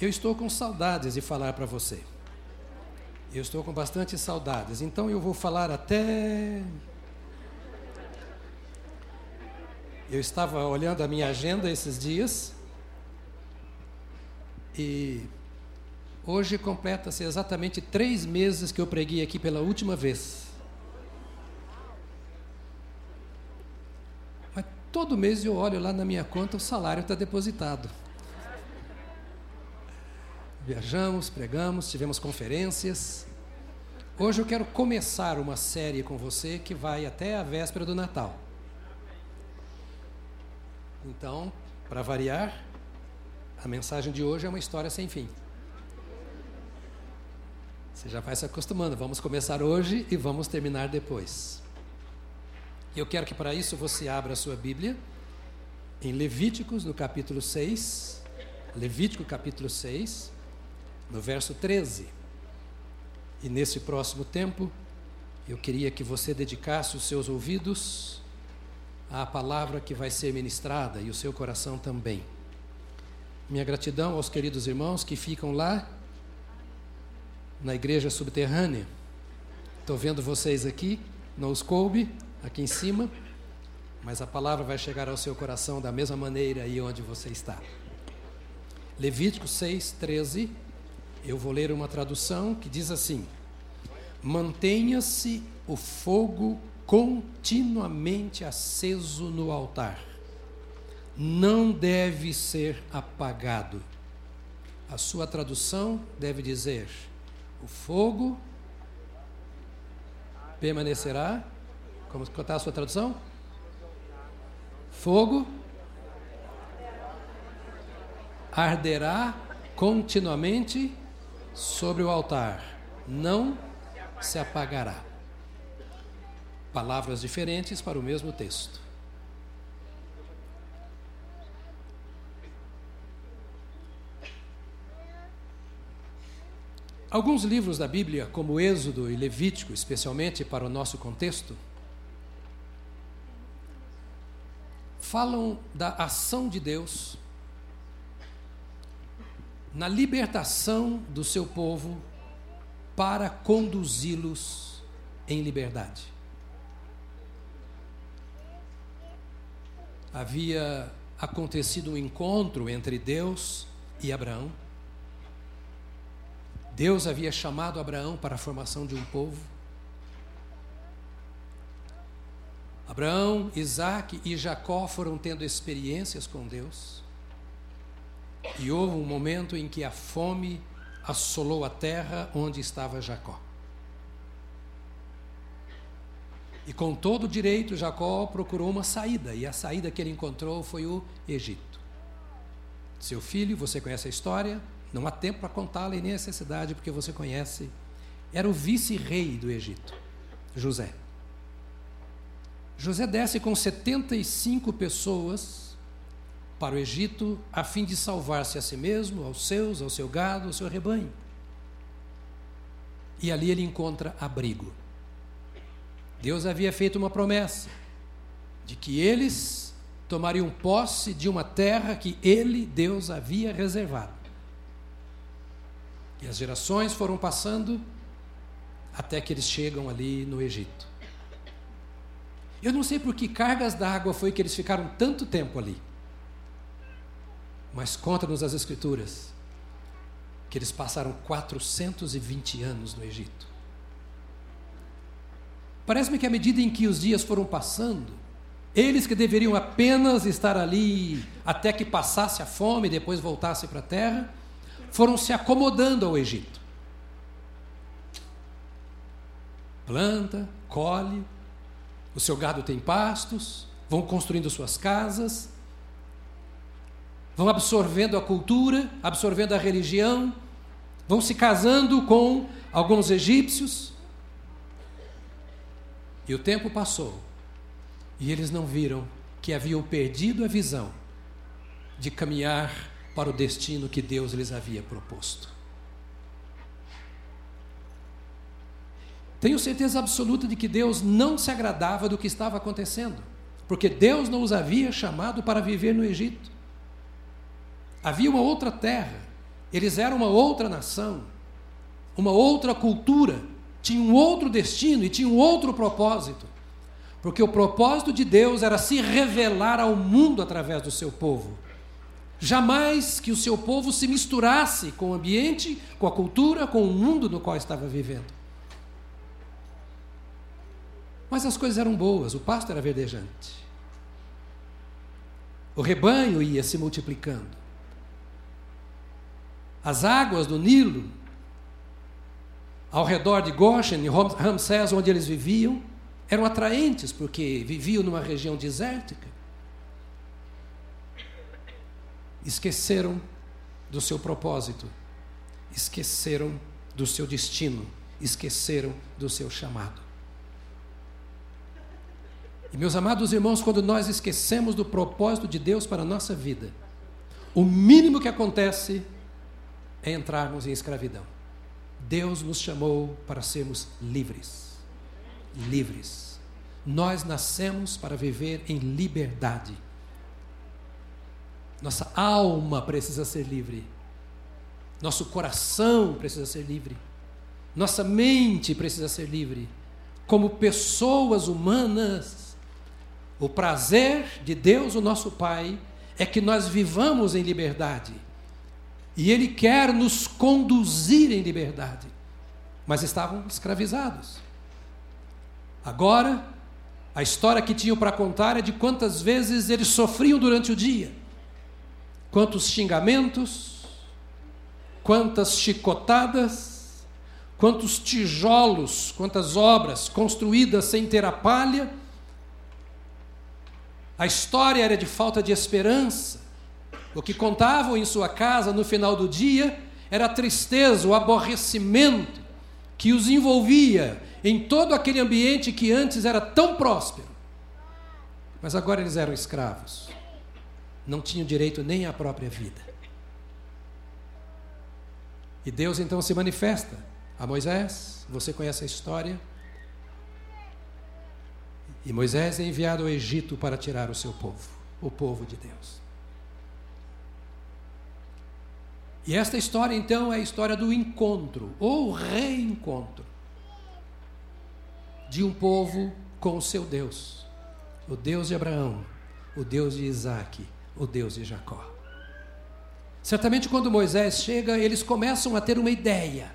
Eu estou com saudades de falar para você. Eu estou com bastante saudades, então eu vou falar até. Eu estava olhando a minha agenda esses dias e hoje completa-se exatamente três meses que eu preguei aqui pela última vez. Mas todo mês eu olho lá na minha conta, o salário está depositado. Viajamos, pregamos, tivemos conferências. Hoje eu quero começar uma série com você que vai até a véspera do Natal. Então, para variar, a mensagem de hoje é uma história sem fim. Você já vai se acostumando. Vamos começar hoje e vamos terminar depois. Eu quero que para isso você abra a sua Bíblia em Levíticos, no capítulo 6. Levítico, capítulo 6 no verso 13. E nesse próximo tempo, eu queria que você dedicasse os seus ouvidos à palavra que vai ser ministrada e o seu coração também. Minha gratidão aos queridos irmãos que ficam lá na igreja subterrânea. Estou vendo vocês aqui, não os coube, aqui em cima, mas a palavra vai chegar ao seu coração da mesma maneira aí onde você está. Levítico 6, 13 eu vou ler uma tradução que diz assim: Mantenha-se o fogo continuamente aceso no altar. Não deve ser apagado. A sua tradução deve dizer: o fogo permanecerá. Como está a sua tradução? Fogo arderá continuamente sobre o altar não se apagará. Palavras diferentes para o mesmo texto. Alguns livros da Bíblia, como Êxodo e Levítico, especialmente para o nosso contexto, falam da ação de Deus na libertação do seu povo para conduzi-los em liberdade. Havia acontecido um encontro entre Deus e Abraão. Deus havia chamado Abraão para a formação de um povo. Abraão, Isaac e Jacó foram tendo experiências com Deus. E houve um momento em que a fome assolou a terra onde estava Jacó. E com todo direito, Jacó procurou uma saída, e a saída que ele encontrou foi o Egito. Seu filho, você conhece a história, não há tempo para contá-la e nem necessidade, porque você conhece. Era o vice-rei do Egito, José. José desce com 75 pessoas para o Egito a fim de salvar-se a si mesmo, aos seus, ao seu gado, ao seu rebanho. E ali ele encontra abrigo. Deus havia feito uma promessa de que eles tomariam posse de uma terra que ele, Deus, havia reservado. E as gerações foram passando até que eles chegam ali no Egito. Eu não sei por que cargas d'água foi que eles ficaram tanto tempo ali. Mas conta-nos as Escrituras que eles passaram 420 anos no Egito. Parece-me que à medida em que os dias foram passando, eles que deveriam apenas estar ali até que passasse a fome e depois voltasse para a terra, foram se acomodando ao Egito. Planta, colhe, o seu gado tem pastos, vão construindo suas casas, vão absorvendo a cultura, absorvendo a religião, vão se casando com alguns egípcios. E o tempo passou, e eles não viram que haviam perdido a visão de caminhar para o destino que Deus lhes havia proposto. Tenho certeza absoluta de que Deus não se agradava do que estava acontecendo, porque Deus não os havia chamado para viver no Egito. Havia uma outra terra Eles eram uma outra nação, uma outra cultura, tinham um outro destino e tinham outro propósito. Porque o propósito de Deus era se revelar ao mundo através do seu povo. Jamais que o seu povo se misturasse com o ambiente, com a cultura, com o mundo no qual estava vivendo. Mas as coisas eram boas, o pasto era verdejante. O rebanho ia se multiplicando. As águas do Nilo, ao redor de Goshen e Ramsés, onde eles viviam, eram atraentes porque viviam numa região desértica. Esqueceram do seu propósito, esqueceram do seu destino, esqueceram do seu chamado. E meus amados irmãos, quando nós esquecemos do propósito de Deus para a nossa vida, o mínimo que acontece entrarmos em escravidão. Deus nos chamou para sermos livres. Livres. Nós nascemos para viver em liberdade. Nossa alma precisa ser livre. Nosso coração precisa ser livre. Nossa mente precisa ser livre. Como pessoas humanas, o prazer de Deus, o nosso Pai, é que nós vivamos em liberdade. E Ele quer nos conduzir em liberdade. Mas estavam escravizados. Agora, a história que tinham para contar é de quantas vezes eles sofriam durante o dia. Quantos xingamentos, quantas chicotadas, quantos tijolos, quantas obras construídas sem ter a palha a história era de falta de esperança. O que contavam em sua casa no final do dia era a tristeza, o aborrecimento que os envolvia em todo aquele ambiente que antes era tão próspero. Mas agora eles eram escravos. Não tinham direito nem à própria vida. E Deus então se manifesta a Moisés, você conhece a história, e Moisés é enviado ao Egito para tirar o seu povo, o povo de Deus. E esta história, então, é a história do encontro, ou reencontro, de um povo com o seu Deus, o Deus de Abraão, o Deus de Isaac, o Deus de Jacó. Certamente, quando Moisés chega, eles começam a ter uma ideia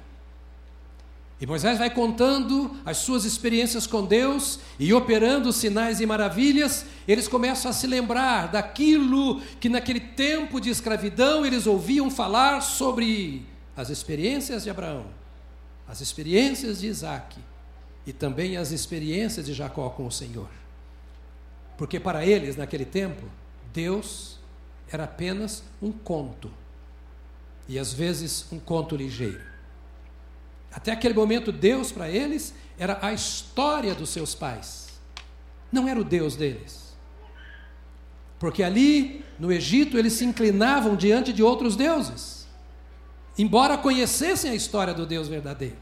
e Moisés vai contando as suas experiências com Deus e operando sinais e maravilhas, eles começam a se lembrar daquilo que naquele tempo de escravidão eles ouviam falar sobre as experiências de Abraão, as experiências de Isaac e também as experiências de Jacó com o Senhor. Porque para eles, naquele tempo, Deus era apenas um conto, e às vezes um conto ligeiro. Até aquele momento, Deus para eles era a história dos seus pais, não era o Deus deles. Porque ali, no Egito, eles se inclinavam diante de outros deuses, embora conhecessem a história do Deus verdadeiro.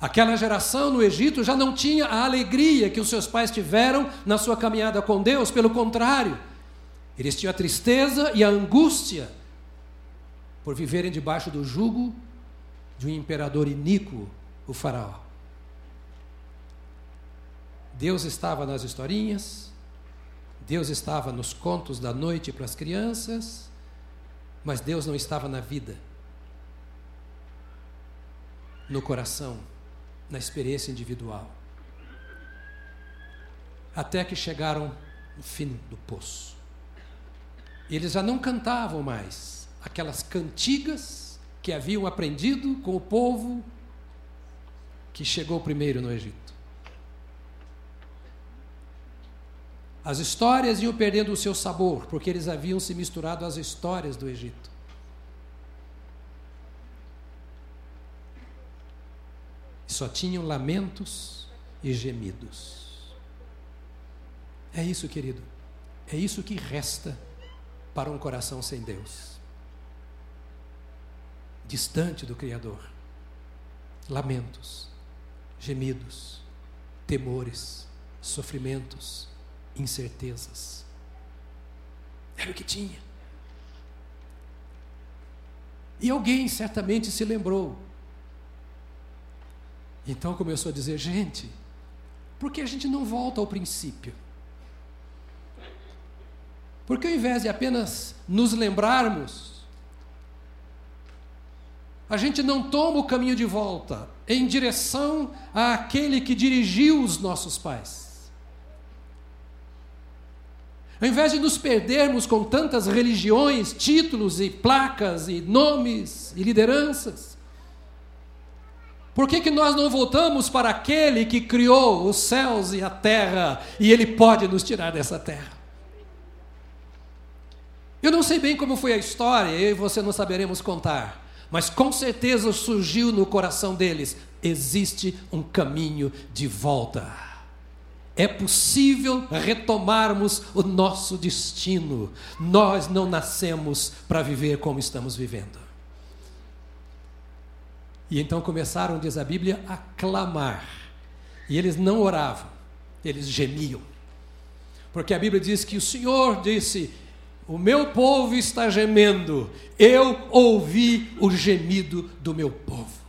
Aquela geração no Egito já não tinha a alegria que os seus pais tiveram na sua caminhada com Deus, pelo contrário, eles tinham a tristeza e a angústia por viverem debaixo do jugo de um imperador iníquo, o Faraó. Deus estava nas historinhas, Deus estava nos contos da noite para as crianças, mas Deus não estava na vida, no coração, na experiência individual. Até que chegaram no fim do poço. Eles já não cantavam mais aquelas cantigas que haviam aprendido com o povo que chegou primeiro no Egito. As histórias iam perdendo o seu sabor, porque eles haviam se misturado às histórias do Egito. Só tinham lamentos e gemidos. É isso, querido. É isso que resta para um coração sem Deus distante do Criador. Lamentos, gemidos, temores, sofrimentos, incertezas. Era o que tinha. E alguém certamente se lembrou. Então começou a dizer: gente, por que a gente não volta ao princípio? Porque ao invés de apenas nos lembrarmos, a gente não toma o caminho de volta em direção àquele que dirigiu os nossos pais. Ao invés de nos perdermos com tantas religiões, títulos e placas e nomes e lideranças, por que, que nós não voltamos para aquele que criou os céus e a terra e ele pode nos tirar dessa terra? Eu não sei bem como foi a história, eu e você não saberemos contar, mas com certeza surgiu no coração deles: existe um caminho de volta. É possível retomarmos o nosso destino. Nós não nascemos para viver como estamos vivendo. E então começaram, diz a Bíblia, a clamar. E eles não oravam, eles gemiam. Porque a Bíblia diz que o Senhor disse: O meu povo está gemendo, eu ouvi o gemido do meu povo.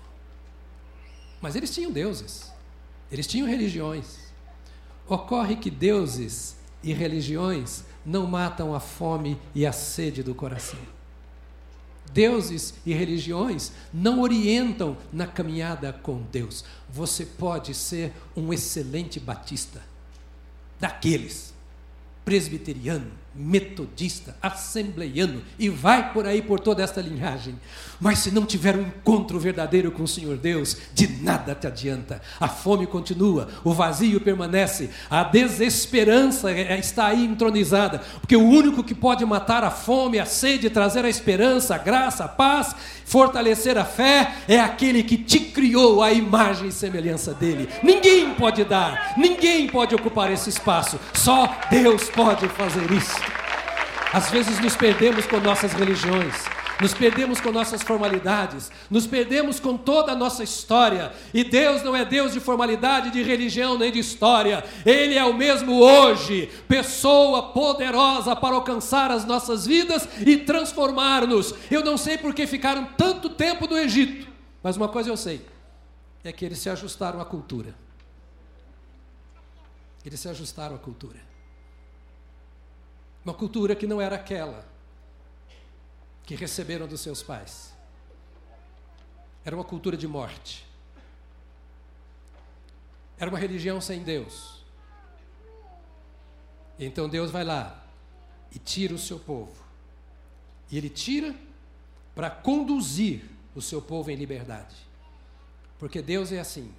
Mas eles tinham deuses, eles tinham religiões. Ocorre que deuses e religiões não matam a fome e a sede do coração. Deuses e religiões não orientam na caminhada com Deus. Você pode ser um excelente batista, daqueles, presbiteriano, metodista, assembleiano e vai por aí por toda esta linhagem. Mas se não tiver um encontro verdadeiro com o Senhor Deus, de nada te adianta. A fome continua, o vazio permanece, a desesperança é, é, está aí entronizada, porque o único que pode matar a fome, a sede, trazer a esperança, a graça, a paz, fortalecer a fé é aquele que te criou a imagem e semelhança dele. Ninguém pode dar, ninguém pode ocupar esse espaço, só Deus pode fazer isso. Às vezes nos perdemos com nossas religiões, nos perdemos com nossas formalidades, nos perdemos com toda a nossa história. E Deus não é Deus de formalidade, de religião nem de história. Ele é o mesmo hoje, pessoa poderosa para alcançar as nossas vidas e transformar-nos. Eu não sei por que ficaram tanto tempo no Egito, mas uma coisa eu sei: é que eles se ajustaram à cultura. Eles se ajustaram à cultura. Uma cultura que não era aquela que receberam dos seus pais. Era uma cultura de morte. Era uma religião sem Deus. Então Deus vai lá e tira o seu povo. E ele tira para conduzir o seu povo em liberdade. Porque Deus é assim.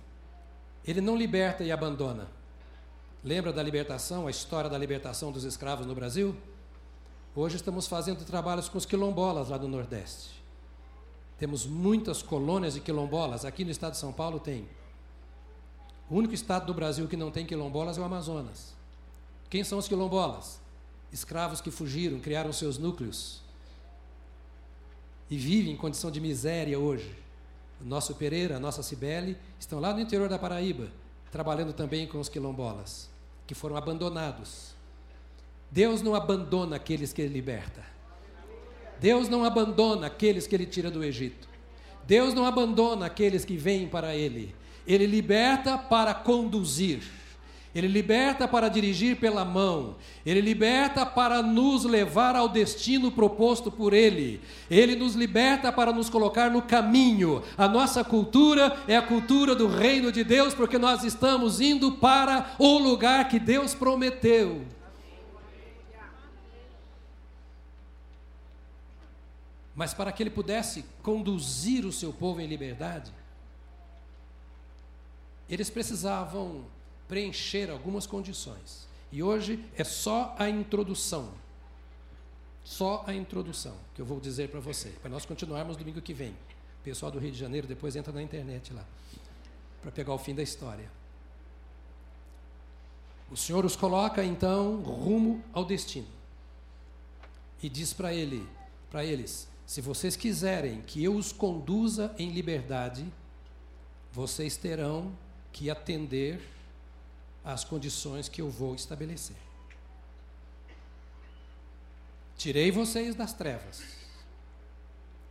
Ele não liberta e abandona. Lembra da libertação, a história da libertação dos escravos no Brasil? Hoje estamos fazendo trabalhos com os quilombolas lá do Nordeste. Temos muitas colônias de quilombolas. Aqui no estado de São Paulo tem. O único estado do Brasil que não tem quilombolas é o Amazonas. Quem são os quilombolas? Escravos que fugiram, criaram seus núcleos e vivem em condição de miséria hoje. O nosso Pereira, a nossa Cibele estão lá no interior da Paraíba, trabalhando também com os quilombolas que foram abandonados. Deus não abandona aqueles que ele liberta. Deus não abandona aqueles que ele tira do Egito. Deus não abandona aqueles que vêm para ele. Ele liberta para conduzir. Ele liberta para dirigir pela mão, Ele liberta para nos levar ao destino proposto por Ele, Ele nos liberta para nos colocar no caminho. A nossa cultura é a cultura do reino de Deus, porque nós estamos indo para o lugar que Deus prometeu. Mas para que Ele pudesse conduzir o seu povo em liberdade, eles precisavam preencher algumas condições. E hoje é só a introdução. Só a introdução que eu vou dizer para você, para nós continuarmos domingo que vem. O pessoal do Rio de Janeiro depois entra na internet lá, para pegar o fim da história. O Senhor os coloca então rumo ao destino. E diz para ele, para eles: se vocês quiserem que eu os conduza em liberdade, vocês terão que atender as condições que eu vou estabelecer. Tirei vocês das trevas.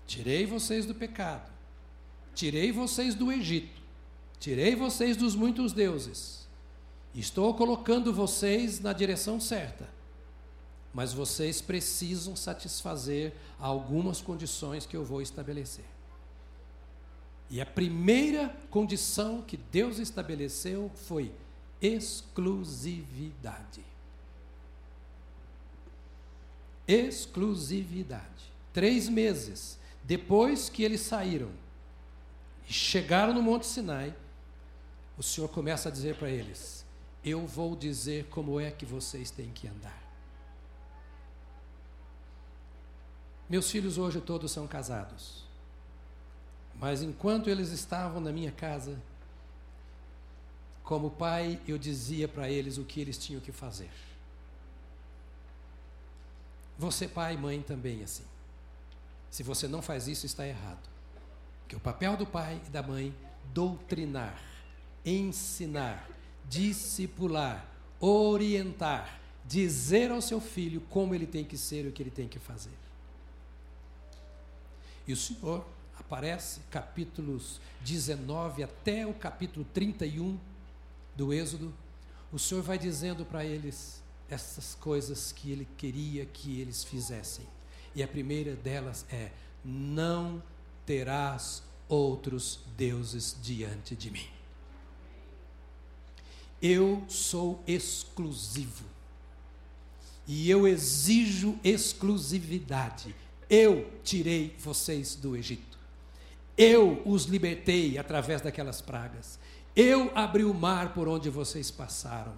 tirei vocês do pecado, tirei vocês do Egito, tirei vocês dos muitos deuses, estou colocando vocês na direção certa, mas vocês precisam satisfazer algumas condições que eu vou estabelecer. E a primeira condição que Deus estabeleceu foi exclusividade. Exclusividade. Três meses depois que eles saíram e chegaram no Monte Sinai, o Senhor começa a dizer para eles: Eu vou dizer como é que vocês têm que andar. Meus filhos hoje todos são casados. Mas enquanto eles estavam na minha casa, como pai, eu dizia para eles o que eles tinham que fazer. Você, pai e mãe, também assim. Se você não faz isso, está errado. Que o papel do pai e da mãe doutrinar, ensinar, discipular, orientar, dizer ao seu filho como ele tem que ser e o que ele tem que fazer. E o Senhor aparece capítulos 19 até o capítulo 31 do Êxodo, o Senhor vai dizendo para eles essas coisas que ele queria que eles fizessem. E a primeira delas é: não terás outros deuses diante de mim. Eu sou exclusivo. E eu exijo exclusividade. Eu tirei vocês do Egito. Eu os libertei através daquelas pragas. Eu abri o mar por onde vocês passaram.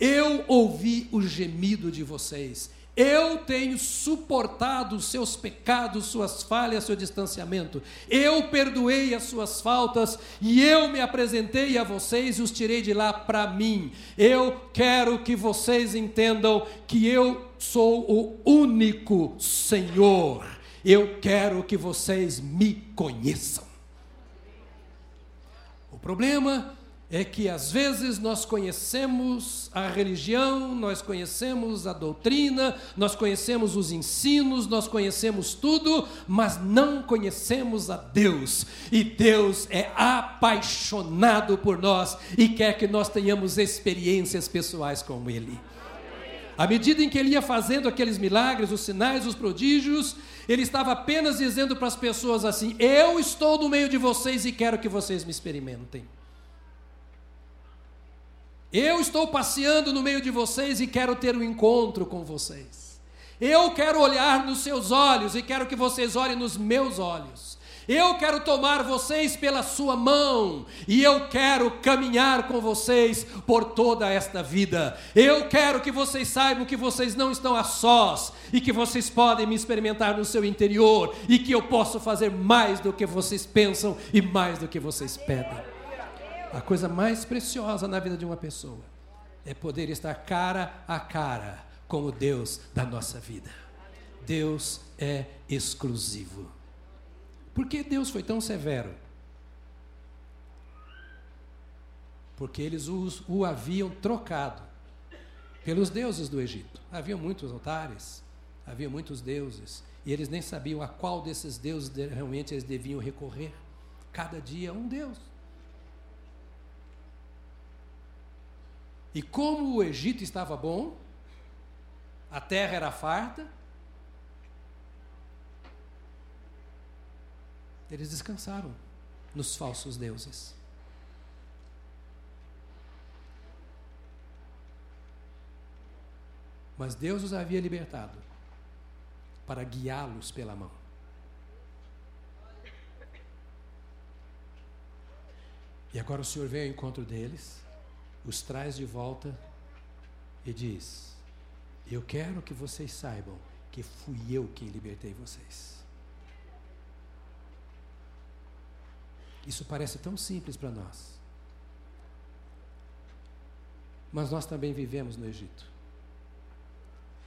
Eu ouvi o gemido de vocês. Eu tenho suportado os seus pecados, suas falhas, seu distanciamento. Eu perdoei as suas faltas e eu me apresentei a vocês e os tirei de lá para mim. Eu quero que vocês entendam que eu sou o único Senhor. Eu quero que vocês me conheçam. O problema é que às vezes nós conhecemos a religião, nós conhecemos a doutrina, nós conhecemos os ensinos, nós conhecemos tudo, mas não conhecemos a Deus. E Deus é apaixonado por nós e quer que nós tenhamos experiências pessoais com Ele. À medida em que ele ia fazendo aqueles milagres, os sinais, os prodígios, ele estava apenas dizendo para as pessoas assim: Eu estou no meio de vocês e quero que vocês me experimentem. Eu estou passeando no meio de vocês e quero ter um encontro com vocês. Eu quero olhar nos seus olhos e quero que vocês olhem nos meus olhos. Eu quero tomar vocês pela sua mão e eu quero caminhar com vocês por toda esta vida. Eu quero que vocês saibam que vocês não estão a sós e que vocês podem me experimentar no seu interior e que eu posso fazer mais do que vocês pensam e mais do que vocês pedem. A coisa mais preciosa na vida de uma pessoa é poder estar cara a cara com o Deus da nossa vida. Deus é exclusivo. Por que Deus foi tão severo? Porque eles o, haviam trocado pelos deuses do Egito. Havia muitos altares, havia muitos deuses, e eles nem sabiam a qual desses deuses realmente eles deviam recorrer. Cada dia um Deus. E como o Egito estava bom, a terra era farta, Eles descansaram nos falsos deuses. Mas Deus os havia libertado para guiá-los pela mão. E agora o Senhor vem ao encontro deles, os traz de volta e diz: Eu quero que vocês saibam que fui eu quem libertei vocês. Isso parece tão simples para nós. Mas nós também vivemos no Egito.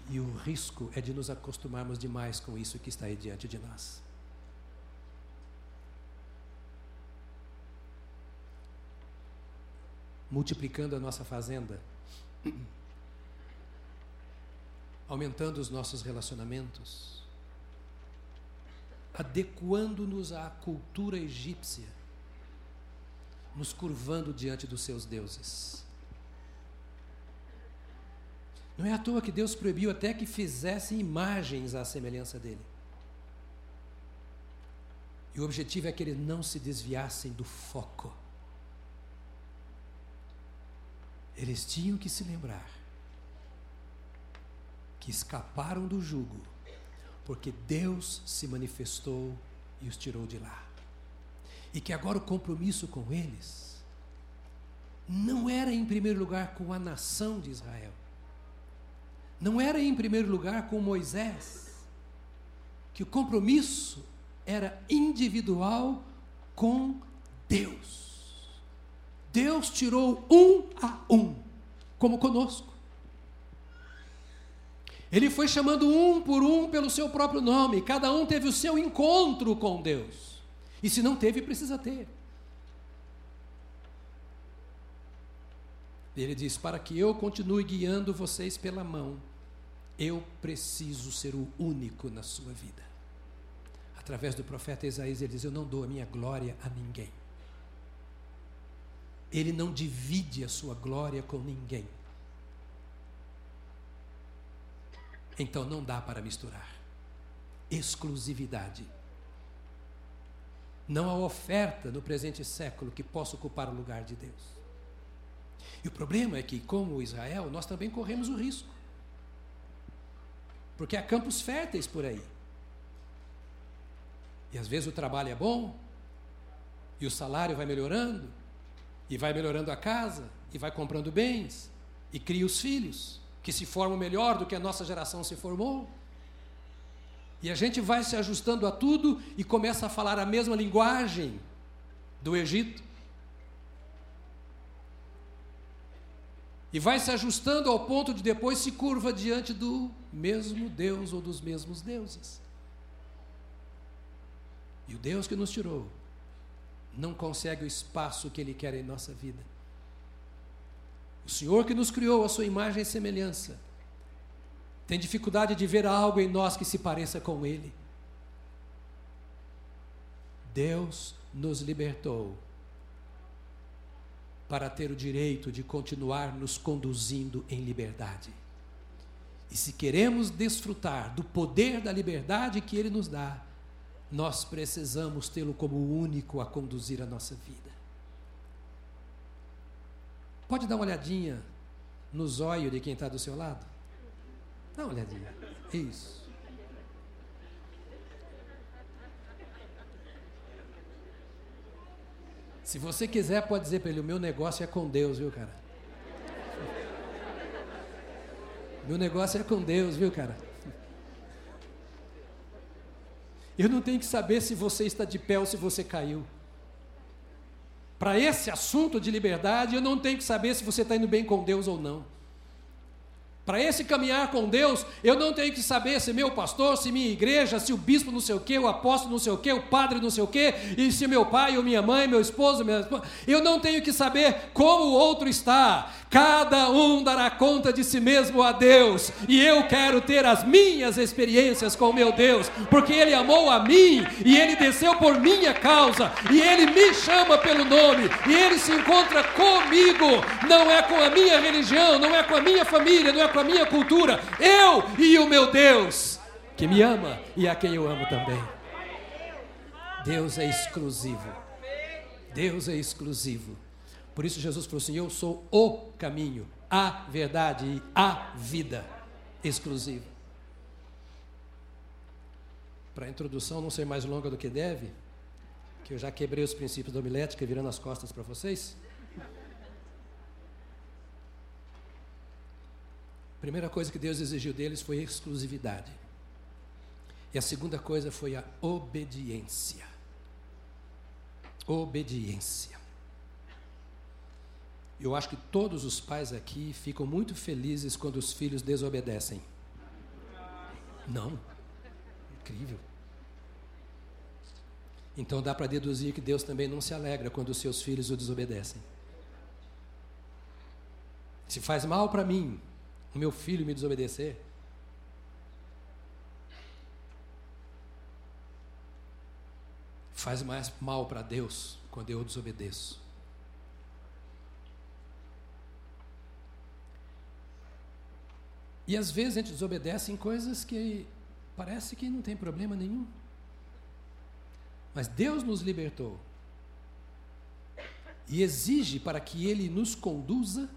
E o risco é de nos acostumarmos demais com isso que está aí diante de nós. Multiplicando a nossa fazenda, aumentando os nossos relacionamentos, adequando-nos à cultura egípcia, nos curvando diante dos seus deuses. Não é à toa que Deus proibiu até que fizessem imagens à semelhança dele. E o objetivo é que eles não se desviassem do foco. Eles tinham que se lembrar que escaparam do jugo, porque Deus se manifestou e os tirou de lá. E que agora o compromisso com eles não era em primeiro lugar com a nação de Israel, não era em primeiro lugar com Moisés, que o compromisso era individual com Deus. Deus tirou um a um, como conosco. Ele foi chamando um por um pelo seu próprio nome, cada um teve o seu encontro com Deus. E se não teve, precisa ter. Ele diz: Para que eu continue guiando vocês pela mão, eu preciso ser o único na sua vida. Através do profeta Isaías, ele diz: Eu não dou a minha glória a ninguém. Ele não divide a sua glória com ninguém. Então não dá para misturar. Exclusividade. Não há oferta no presente século que possa ocupar o lugar de Deus. E o problema é que, como Israel, nós também corremos o risco. Porque há campos férteis por aí. E às vezes o trabalho é bom, e o salário vai melhorando, e vai melhorando a casa, e vai comprando bens, e cria os filhos que se formam melhor do que a nossa geração se formou. E a gente vai se ajustando a tudo e começa a falar a mesma linguagem do Egito. E vai se ajustando ao ponto de depois se curva diante do mesmo Deus ou dos mesmos deuses. E o Deus que nos tirou não consegue o espaço que Ele quer em nossa vida. O Senhor que nos criou a sua imagem e semelhança tem dificuldade de ver algo em nós que se pareça com Ele. Deus nos libertou para ter o direito de continuar nos conduzindo em liberdade. E se queremos desfrutar do poder da liberdade que Ele nos dá, nós precisamos tê-lo como o único a conduzir a nossa vida. Pode dar uma olhadinha no zóio de quem está do seu lado? Dá uma olhadinha. Isso. Se você quiser, pode dizer para ele: o meu negócio é com Deus, viu, cara? Meu negócio é com Deus, viu, cara? Eu não tenho que saber se você está de pé ou se você caiu. Para esse assunto de liberdade, eu não tenho que saber se você está indo bem com Deus ou não. Para esse caminhar com Deus, eu não tenho que saber se meu pastor, se minha igreja, se o bispo não sei o quê, o apóstolo não sei o quê, o padre não sei o quê, e se meu pai ou minha mãe, meu esposo, minha esposa. Eu não tenho que saber como o outro está. Cada um dará conta de si mesmo a Deus. E eu quero ter as minhas experiências com meu Deus, porque Ele amou a mim e Ele desceu por minha causa, e Ele me chama pelo nome, e Ele se encontra comigo. Não é com a minha religião, não é com a minha família, não é com a minha cultura. Eu e o meu Deus, que me ama e a quem eu amo também. Deus é exclusivo. Deus é exclusivo. Por isso Jesus falou assim: Eu sou o caminho, a verdade e a vida exclusiva. Para a introdução não ser mais longa do que deve, que eu já quebrei os princípios da homilética virando as costas para vocês. Primeira coisa que Deus exigiu deles foi exclusividade. E a segunda coisa foi a obediência. Obediência. Eu acho que todos os pais aqui ficam muito felizes quando os filhos desobedecem. Não. Incrível. Então dá para deduzir que Deus também não se alegra quando os seus filhos o desobedecem. Se faz mal para mim o meu filho me desobedecer, faz mais mal para Deus quando eu desobedeço. E às vezes a gente desobedece em coisas que parece que não tem problema nenhum. Mas Deus nos libertou e exige para que Ele nos conduza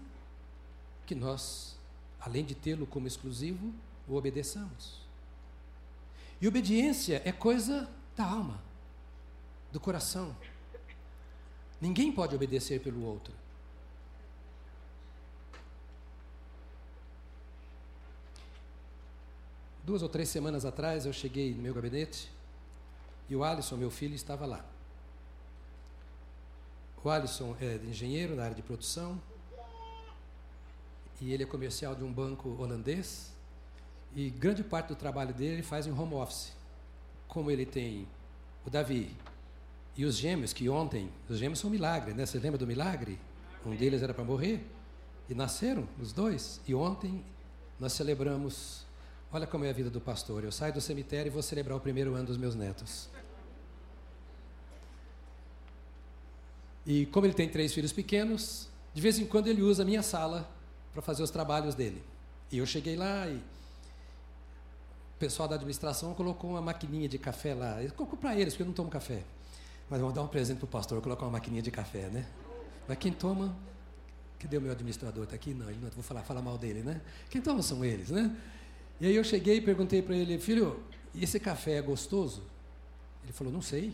que nós, além de tê-lo como exclusivo, o obedeçamos. E obediência é coisa da alma, do coração. Ninguém pode obedecer pelo outro. Duas ou três semanas atrás eu cheguei no meu gabinete e o Alisson, meu filho, estava lá. O Alisson é engenheiro na área de produção e ele é comercial de um banco holandês e grande parte do trabalho dele ele faz em home office. Como ele tem o Davi e os gêmeos, que ontem, os gêmeos são um milagre, né? Você lembra do milagre? Um deles era para morrer e nasceram os dois. E ontem nós celebramos. Olha como é a vida do pastor. Eu saio do cemitério e vou celebrar o primeiro ano dos meus netos. E como ele tem três filhos pequenos, de vez em quando ele usa a minha sala para fazer os trabalhos dele. E eu cheguei lá e o pessoal da administração colocou uma maquininha de café lá. Eu colocou para eles, porque eu não tomo café. Mas vamos dar um presente para o pastor, colocar uma maquininha de café, né? Mas quem toma. Cadê o meu administrador? Está aqui? Não, ele não vou falar, falar mal dele, né? Quem toma são eles, né? E aí eu cheguei e perguntei para ele, filho, esse café é gostoso? Ele falou, não sei.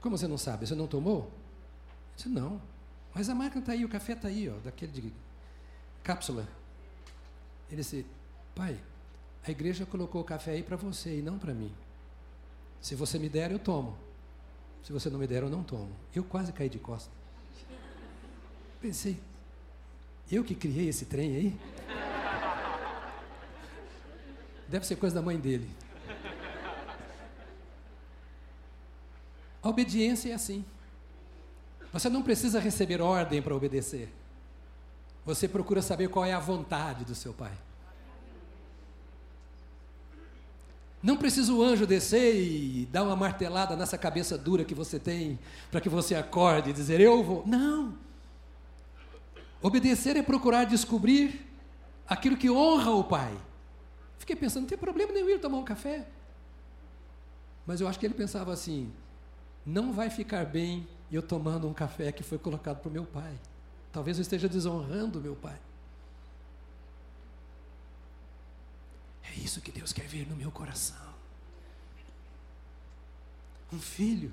Como você não sabe? Você não tomou? Eu disse, não. Mas a máquina está aí, o café está aí, ó, daquele de cápsula. Ele disse, pai, a igreja colocou o café aí para você e não para mim. Se você me der, eu tomo. Se você não me der, eu não tomo. Eu quase caí de costa. Pensei, eu que criei esse trem aí? Deve ser coisa da mãe dele. A obediência é assim. Você não precisa receber ordem para obedecer. Você procura saber qual é a vontade do seu pai. Não precisa o anjo descer e dar uma martelada nessa cabeça dura que você tem, para que você acorde e dizer, eu vou. Não. Obedecer é procurar descobrir aquilo que honra o pai. Fiquei pensando, não tem problema nenhum ele tomar um café. Mas eu acho que ele pensava assim: não vai ficar bem eu tomando um café que foi colocado para o meu pai. Talvez eu esteja desonrando meu pai. É isso que Deus quer ver no meu coração. Um filho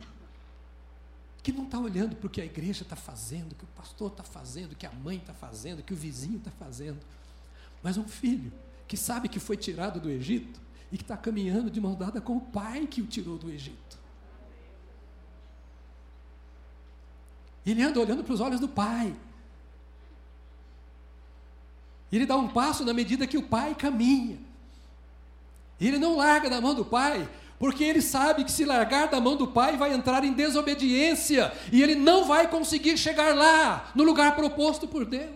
que não está olhando para o que a igreja está fazendo, que o pastor está fazendo, que a mãe está fazendo, que o vizinho está fazendo, mas um filho que sabe que foi tirado do Egito e que está caminhando de mão dada com o pai que o tirou do Egito. Ele anda olhando para os olhos do pai. Ele dá um passo na medida que o pai caminha. Ele não larga da mão do pai, porque ele sabe que se largar da mão do pai vai entrar em desobediência e ele não vai conseguir chegar lá, no lugar proposto por Deus.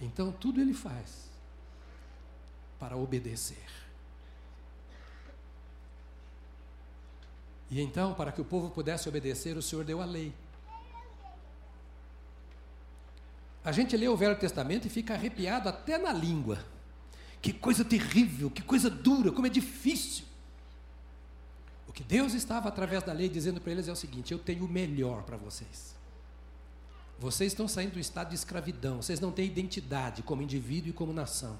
Então tudo ele faz para obedecer. E então, para que o povo pudesse obedecer, o Senhor deu a lei. A gente lê o Velho Testamento e fica arrepiado até na língua. Que coisa terrível, que coisa dura, como é difícil. O que Deus estava através da lei dizendo para eles é o seguinte: eu tenho o melhor para vocês. Vocês estão saindo do estado de escravidão, vocês não têm identidade como indivíduo e como nação.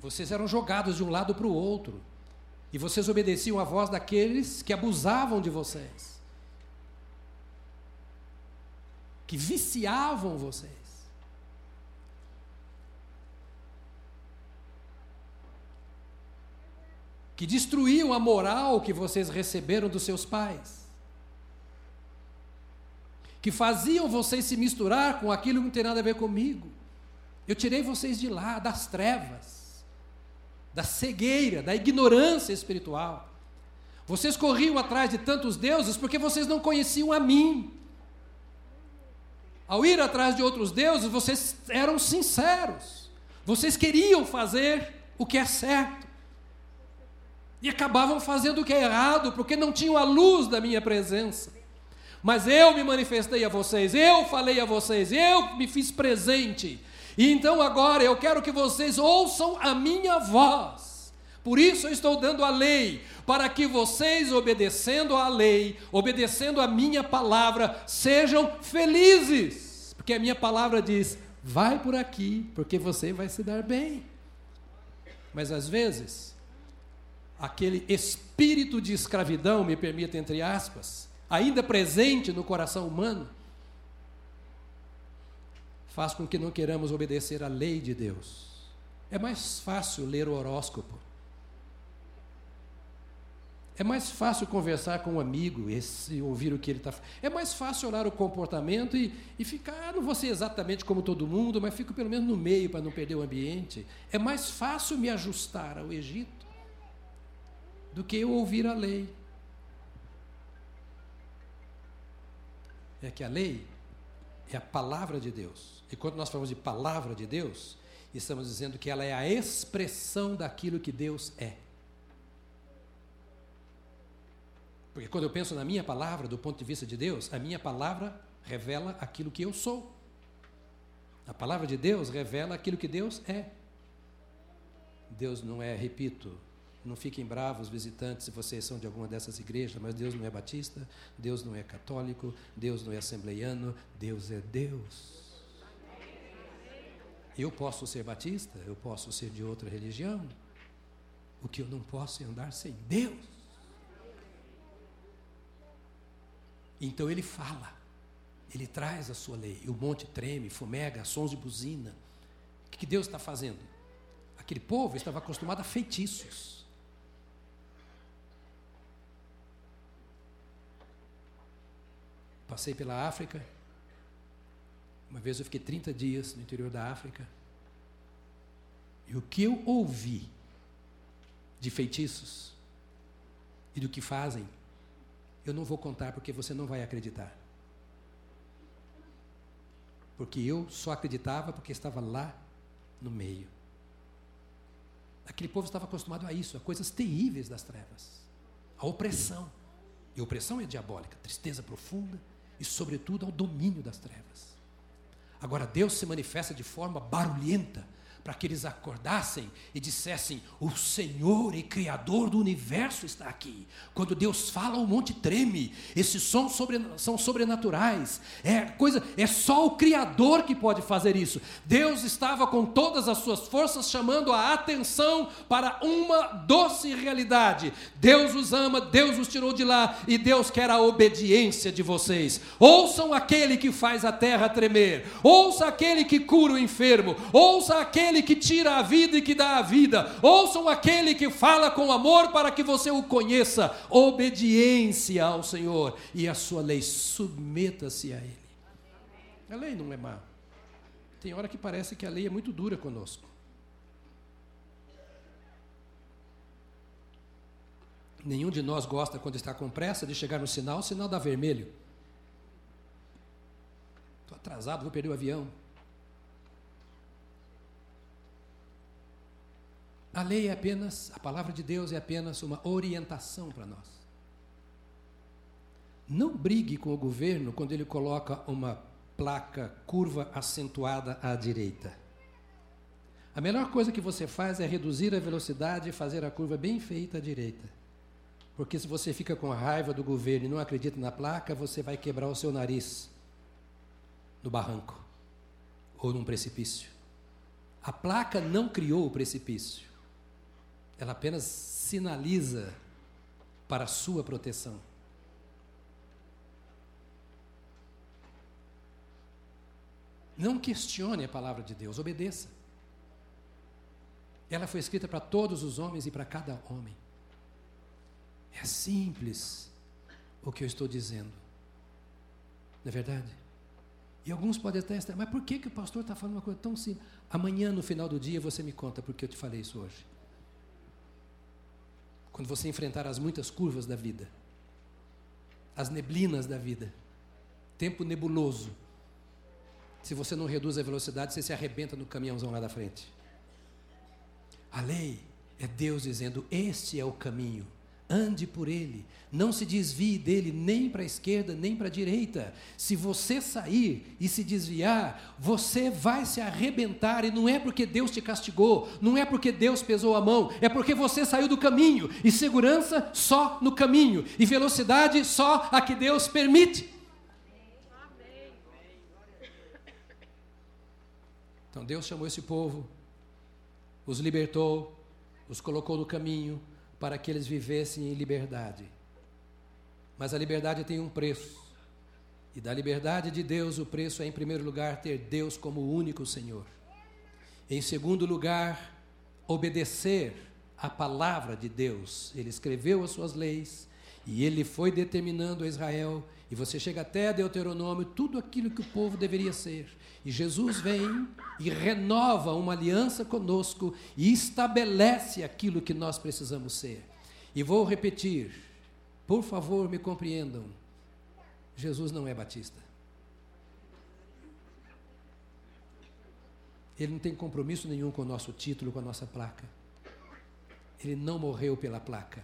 Vocês eram jogados de um lado para o outro. E vocês obedeciam à voz daqueles que abusavam de vocês. que viciavam vocês. Que destruíam a moral que vocês receberam dos seus pais. Que faziam vocês se misturar com aquilo que não tem nada a ver comigo. Eu tirei vocês de lá, das trevas, da cegueira, da ignorância espiritual. Vocês corriam atrás de tantos deuses porque vocês não conheciam a mim. Ao ir atrás de outros deuses, vocês eram sinceros. Vocês queriam fazer o que é certo. E acabavam fazendo o que é errado, porque não tinham a luz da minha presença. Mas eu me manifestei a vocês, eu falei a vocês, eu me fiz presente. E então agora eu quero que vocês ouçam a minha voz. Por isso eu estou dando a lei, para que vocês, obedecendo à lei, obedecendo a minha palavra, sejam felizes. Porque a minha palavra diz: vai por aqui, porque você vai se dar bem. Mas às vezes, aquele espírito de escravidão, me permita entre aspas, ainda presente no coração humano, faz com que não queiramos obedecer à lei de Deus. É mais fácil ler o horóscopo. É mais fácil conversar com um amigo, esse, ouvir o que ele está É mais fácil olhar o comportamento e, e ficar, não vou ser exatamente como todo mundo, mas fico pelo menos no meio para não perder o ambiente. É mais fácil me ajustar ao Egito do que eu ouvir a lei. É que a lei é a palavra de Deus. E quando nós falamos de palavra de Deus, estamos dizendo que ela é a expressão daquilo que Deus é. Porque quando eu penso na minha palavra, do ponto de vista de Deus, a minha palavra revela aquilo que eu sou. A palavra de Deus revela aquilo que Deus é. Deus não é, repito, não fiquem bravos, visitantes, se vocês são de alguma dessas igrejas, mas Deus não é batista, Deus não é católico, Deus não é assembleiano, Deus é Deus. Eu posso ser batista, eu posso ser de outra religião. O que eu não posso é andar sem Deus. Então ele fala, ele traz a sua lei. E o monte treme, fumega, sons de buzina. O que Deus está fazendo? Aquele povo estava acostumado a feitiços. Passei pela África. Uma vez eu fiquei 30 dias no interior da África. E o que eu ouvi de feitiços e do que fazem eu não vou contar porque você não vai acreditar. Porque eu só acreditava porque estava lá no meio. Aquele povo estava acostumado a isso, a coisas terríveis das trevas, a opressão. E opressão é diabólica, tristeza profunda e, sobretudo, ao domínio das trevas. Agora, Deus se manifesta de forma barulhenta, para que eles acordassem e dissessem: O Senhor e Criador do universo está aqui. Quando Deus fala, o monte treme. Esses sons sobre, são sobrenaturais. É coisa, é só o Criador que pode fazer isso. Deus estava com todas as suas forças chamando a atenção para uma doce realidade. Deus os ama, Deus os tirou de lá e Deus quer a obediência de vocês. Ouçam aquele que faz a terra tremer. Ouça aquele que cura o enfermo. Ouça aquele aquele que tira a vida e que dá a vida. Ouçam aquele que fala com amor para que você o conheça. Obediência ao Senhor e a sua lei. Submeta-se a Ele. A lei não é má. Tem hora que parece que a lei é muito dura conosco. Nenhum de nós gosta, quando está com pressa, de chegar no sinal, o sinal dá vermelho. Estou atrasado, vou perder o avião. A lei é apenas, a palavra de Deus é apenas uma orientação para nós. Não brigue com o governo quando ele coloca uma placa curva acentuada à direita. A melhor coisa que você faz é reduzir a velocidade e fazer a curva bem feita à direita. Porque se você fica com raiva do governo e não acredita na placa, você vai quebrar o seu nariz no barranco ou num precipício. A placa não criou o precipício. Ela apenas sinaliza para a sua proteção. Não questione a palavra de Deus, obedeça. Ela foi escrita para todos os homens e para cada homem. É simples o que eu estou dizendo. Não é verdade? E alguns podem até estar, mas por que, que o pastor está falando uma coisa tão simples? Amanhã, no final do dia, você me conta porque eu te falei isso hoje quando você enfrentar as muitas curvas da vida, as neblinas da vida, tempo nebuloso, Se você não reduz a velocidade, você se arrebenta no caminhãozão lá da frente. A lei é Deus dizendo: Este é o caminho, ande por ele, não se desvie dele nem para a esquerda nem para a direita. Se você sair e se desviar, você vai se arrebentar, e não é porque Deus te castigou, não é porque Deus pesou a mão, é porque você saiu do caminho, e segurança só no caminho, e velocidade só a que Deus permite. Então Deus chamou esse povo, os libertou, os colocou no caminho para que eles vivessem em liberdade. Mas a liberdade tem um preço. E da liberdade de Deus, o preço é, em primeiro lugar, ter Deus como único Senhor. Em segundo lugar, obedecer a palavra de Deus. Ele escreveu as suas leis e ele foi determinando a Israel. E você chega até Deuteronômio, tudo aquilo que o povo deveria ser. E Jesus vem e renova uma aliança conosco e estabelece aquilo que nós precisamos ser. E vou repetir, por favor, me compreendam. Jesus não é batista. Ele não tem compromisso nenhum com o nosso título, com a nossa placa. Ele não morreu pela placa.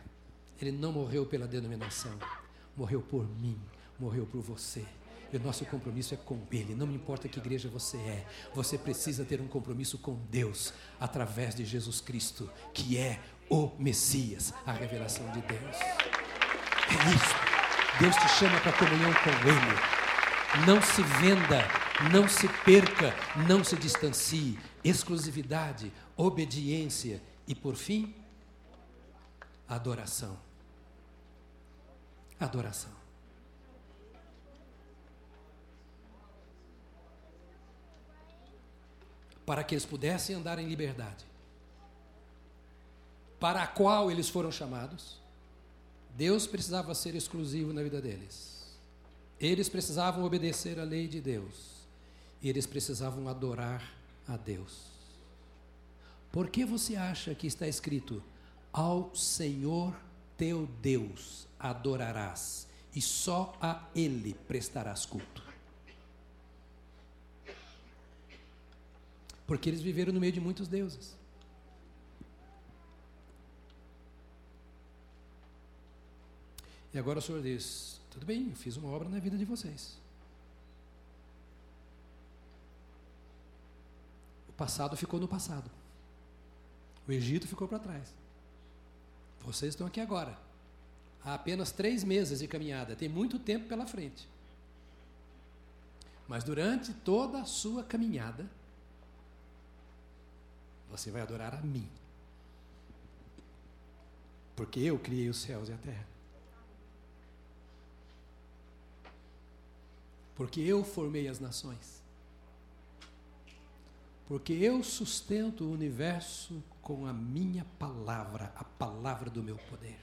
Ele não morreu pela denominação. Morreu por mim, morreu por você. E o nosso compromisso é com Ele. Não me importa que igreja você é, você precisa ter um compromisso com Deus através de Jesus Cristo, que é o Messias, a revelação de Deus. É isso. Deus te chama para comunhão com Ele. Não se venda, não se perca, não se distancie. Exclusividade, obediência e, por fim, adoração. Adoração. Para que eles pudessem andar em liberdade, para a qual eles foram chamados, Deus precisava ser exclusivo na vida deles. Eles precisavam obedecer à lei de Deus. E eles precisavam adorar a Deus. Por que você acha que está escrito: Ao Senhor teu Deus adorarás, e só a Ele prestarás culto? Porque eles viveram no meio de muitos deuses. E agora o Senhor diz: tudo bem, eu fiz uma obra na vida de vocês. O passado ficou no passado. O Egito ficou para trás. Vocês estão aqui agora. Há apenas três meses de caminhada. Tem muito tempo pela frente. Mas durante toda a sua caminhada, você vai adorar a mim. Porque eu criei os céus e a terra. Porque eu formei as nações. Porque eu sustento o universo com a minha palavra, a palavra do meu poder.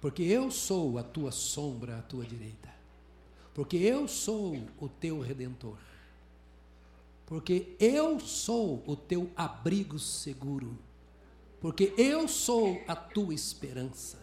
Porque eu sou a tua sombra à tua direita. Porque eu sou o teu redentor porque eu sou o teu abrigo seguro, porque eu sou a tua esperança.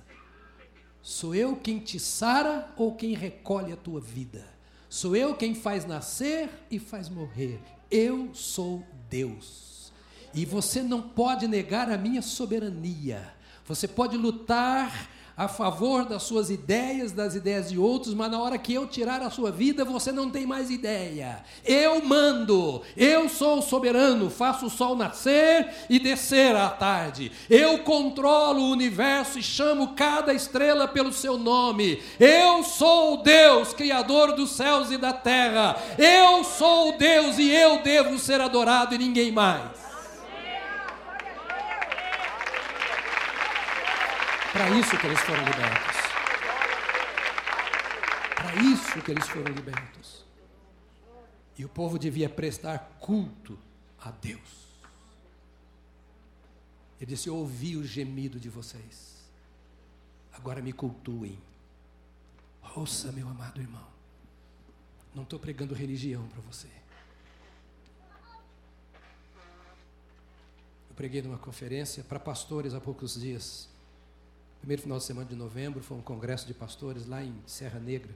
Sou eu quem te sara ou quem recolhe a tua vida. Sou eu quem faz nascer e faz morrer. Eu sou Deus. E você não pode negar a minha soberania. Você pode lutar a favor das suas ideias, das ideias de outros, mas na hora que eu tirar a sua vida, você não tem mais ideia. Eu mando, eu sou o soberano, faço o sol nascer e descer à tarde. Eu controlo o universo e chamo cada estrela pelo seu nome. Eu sou Deus, criador dos céus e da terra. Eu sou Deus e eu devo ser adorado e ninguém mais. Para isso que eles foram libertos. Para isso que eles foram libertos. E o povo devia prestar culto a Deus. Ele disse: Eu ouvi o gemido de vocês. Agora me cultuem. Ouça, meu amado irmão. Não estou pregando religião para você. Eu preguei numa conferência para pastores há poucos dias. Primeiro final de semana de novembro foi um congresso de pastores lá em Serra Negra.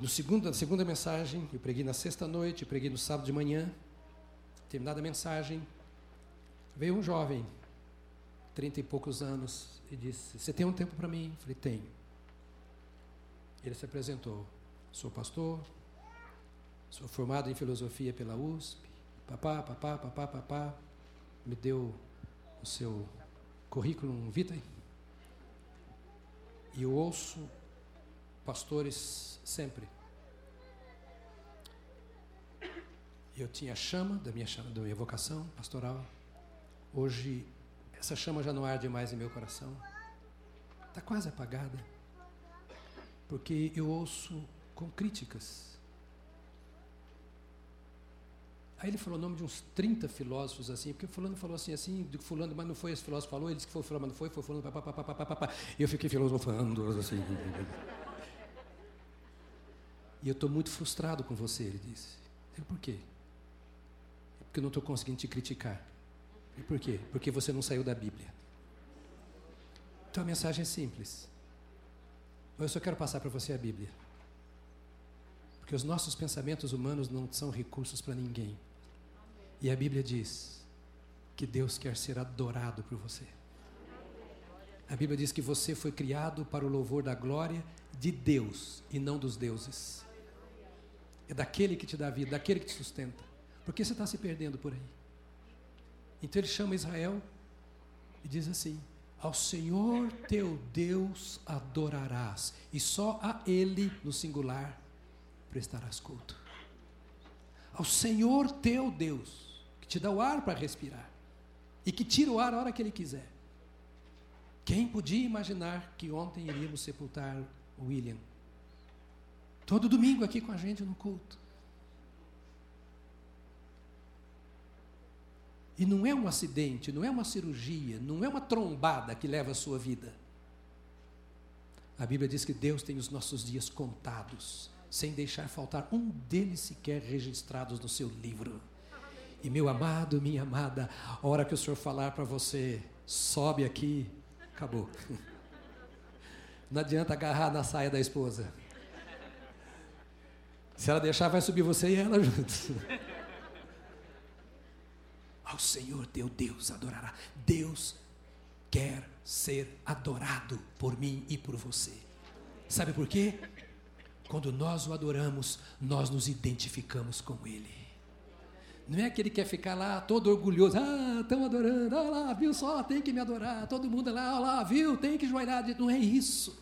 No segundo, na segunda mensagem, eu preguei na sexta noite, preguei no sábado de manhã. Terminada a mensagem, veio um jovem, trinta e poucos anos, e disse: Você tem um tempo para mim? Eu falei: Tenho. Ele se apresentou: Sou pastor, sou formado em filosofia pela USP, papá, papá, papá, papá. Me deu o seu currículo vitae. E eu ouço pastores sempre. Eu tinha chama da minha chama, da minha vocação pastoral. Hoje essa chama já não arde mais em meu coração. Está quase apagada. Porque eu ouço com críticas. Aí ele falou o nome de uns 30 filósofos assim, porque fulano falou assim, assim, do fulano, mas não foi esse filósofo falou, ele disse que foi fulano, mas não foi, foi fulano, papapá, E eu fiquei filosofando, assim. E eu estou muito frustrado com você, ele disse. Eu, por quê? É porque eu não estou conseguindo te criticar. E por quê? Porque você não saiu da Bíblia. Então a mensagem é simples. Eu só quero passar para você a Bíblia. Porque os nossos pensamentos humanos não são recursos para ninguém. E a Bíblia diz que Deus quer ser adorado por você. A Bíblia diz que você foi criado para o louvor da glória de Deus e não dos deuses. É daquele que te dá vida, daquele que te sustenta. Por que você está se perdendo por aí? Então ele chama Israel e diz assim: Ao Senhor teu Deus adorarás, e só a Ele, no singular, prestarás culto. Ao Senhor teu Deus, te dá o ar para respirar, e que tira o ar a hora que Ele quiser. Quem podia imaginar que ontem iríamos sepultar William? Todo domingo aqui com a gente no culto. E não é um acidente, não é uma cirurgia, não é uma trombada que leva a sua vida. A Bíblia diz que Deus tem os nossos dias contados, sem deixar faltar um deles sequer registrados no seu livro. E meu amado, minha amada, a hora que o Senhor falar para você, sobe aqui, acabou. Não adianta agarrar na saia da esposa. Se ela deixar, vai subir você e ela juntos. Ao Senhor teu Deus adorará. Deus quer ser adorado por mim e por você. Sabe por quê? Quando nós o adoramos, nós nos identificamos com Ele. Não é que ele quer ficar lá todo orgulhoso, ah, estão adorando, olha lá, viu só, tem que me adorar, todo mundo lá, olha lá, viu, tem que joelhar. Não é isso.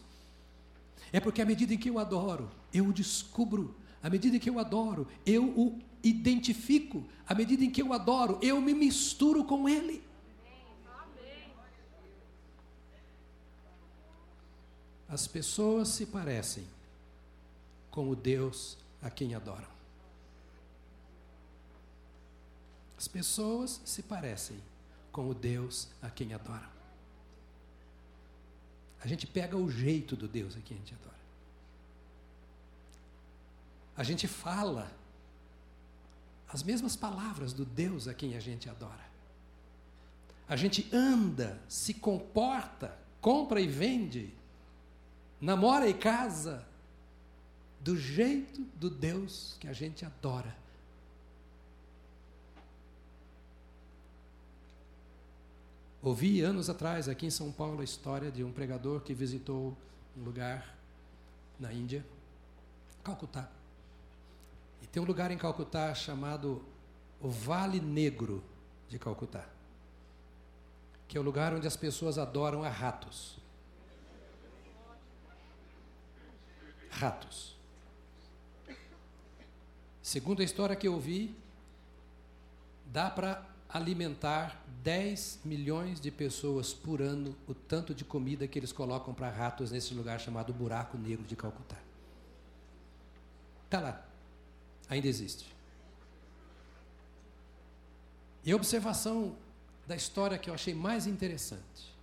É porque à medida em que eu adoro, eu o descubro. À medida em que eu adoro, eu o identifico, à medida em que eu adoro, eu me misturo com Ele. As pessoas se parecem com o Deus a quem adoram. As pessoas se parecem com o Deus a quem adoram. A gente pega o jeito do Deus a quem a gente adora. A gente fala as mesmas palavras do Deus a quem a gente adora. A gente anda, se comporta, compra e vende, namora e casa do jeito do Deus que a gente adora. Ouvi anos atrás, aqui em São Paulo, a história de um pregador que visitou um lugar na Índia, Calcutá. E tem um lugar em Calcutá chamado o Vale Negro de Calcutá, que é o lugar onde as pessoas adoram a ratos. Ratos. Segundo a história que eu vi, dá para alimentar 10 milhões de pessoas por ano o tanto de comida que eles colocam para ratos nesse lugar chamado Buraco Negro de Calcutá. Está lá ainda existe. E a observação da história que eu achei mais interessante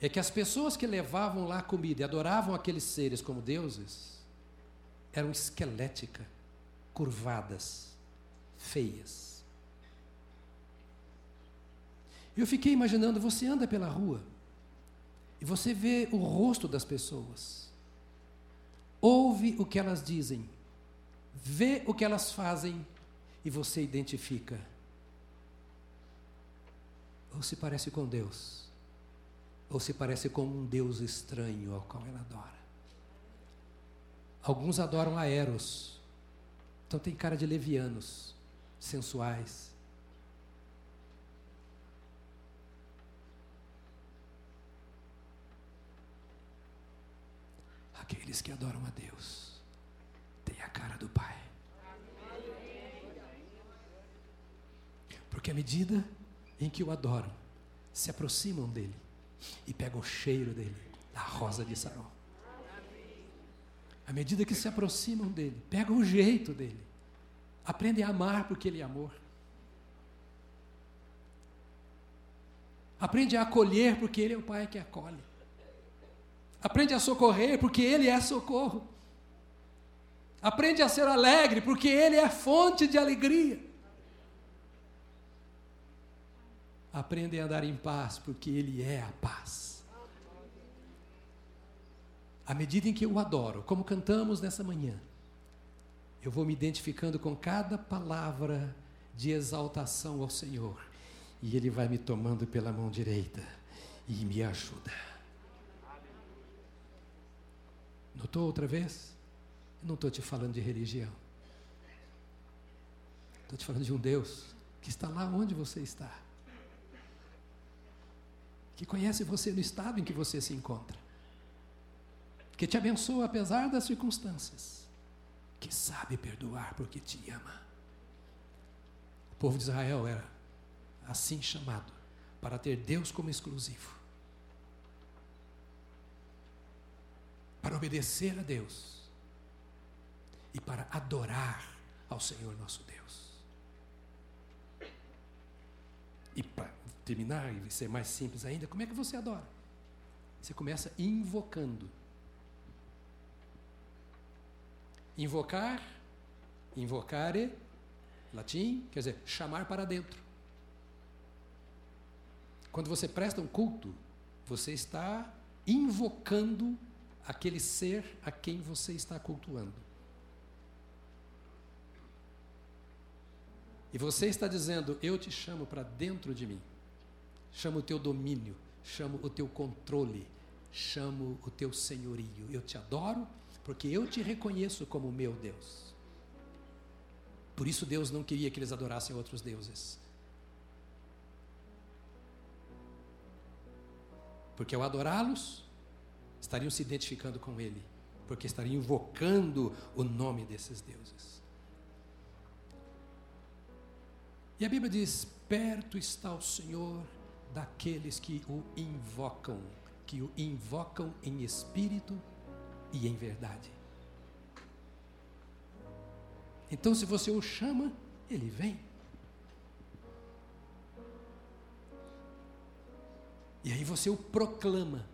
é que as pessoas que levavam lá comida e adoravam aqueles seres como deuses eram esqueléticas, curvadas, feias. Eu fiquei imaginando, você anda pela rua e você vê o rosto das pessoas ouve o que elas dizem, vê o que elas fazem e você identifica. Ou se parece com Deus, ou se parece com um Deus estranho ao qual ela adora. Alguns adoram a Eros, então tem cara de levianos, sensuais. Aqueles que adoram a Deus têm a cara do Pai. Porque à medida em que o adoram, se aproximam dele e pegam o cheiro dele, da rosa de Sarão. À medida que se aproximam dele, pegam o jeito dele, aprendem a amar porque ele é amor. Aprende a acolher porque ele é o pai que acolhe. Aprende a socorrer, porque Ele é socorro. Aprende a ser alegre, porque Ele é fonte de alegria. Aprende a andar em paz, porque Ele é a paz. À medida em que eu o adoro, como cantamos nessa manhã, eu vou me identificando com cada palavra de exaltação ao Senhor, e Ele vai me tomando pela mão direita e me ajuda. Notou outra vez? não estou te falando de religião. Estou te falando de um Deus que está lá onde você está. Que conhece você no estado em que você se encontra. Que te abençoa apesar das circunstâncias. Que sabe perdoar porque te ama. O povo de Israel era assim chamado para ter Deus como exclusivo. Para obedecer a Deus e para adorar ao Senhor nosso Deus. E para terminar e ser mais simples ainda, como é que você adora? Você começa invocando. Invocar, invocare, latim, quer dizer, chamar para dentro. Quando você presta um culto, você está invocando aquele ser a quem você está cultuando. E você está dizendo: Eu te chamo para dentro de mim, chamo o teu domínio, chamo o teu controle, chamo o teu senhorio. Eu te adoro porque eu te reconheço como meu Deus. Por isso Deus não queria que eles adorassem outros deuses. Porque ao adorá-los, estariam se identificando com Ele, porque estariam invocando o nome desses deuses. E a Bíblia diz: perto está o Senhor daqueles que o invocam, que o invocam em espírito e em verdade. Então, se você o chama, ele vem. E aí você o proclama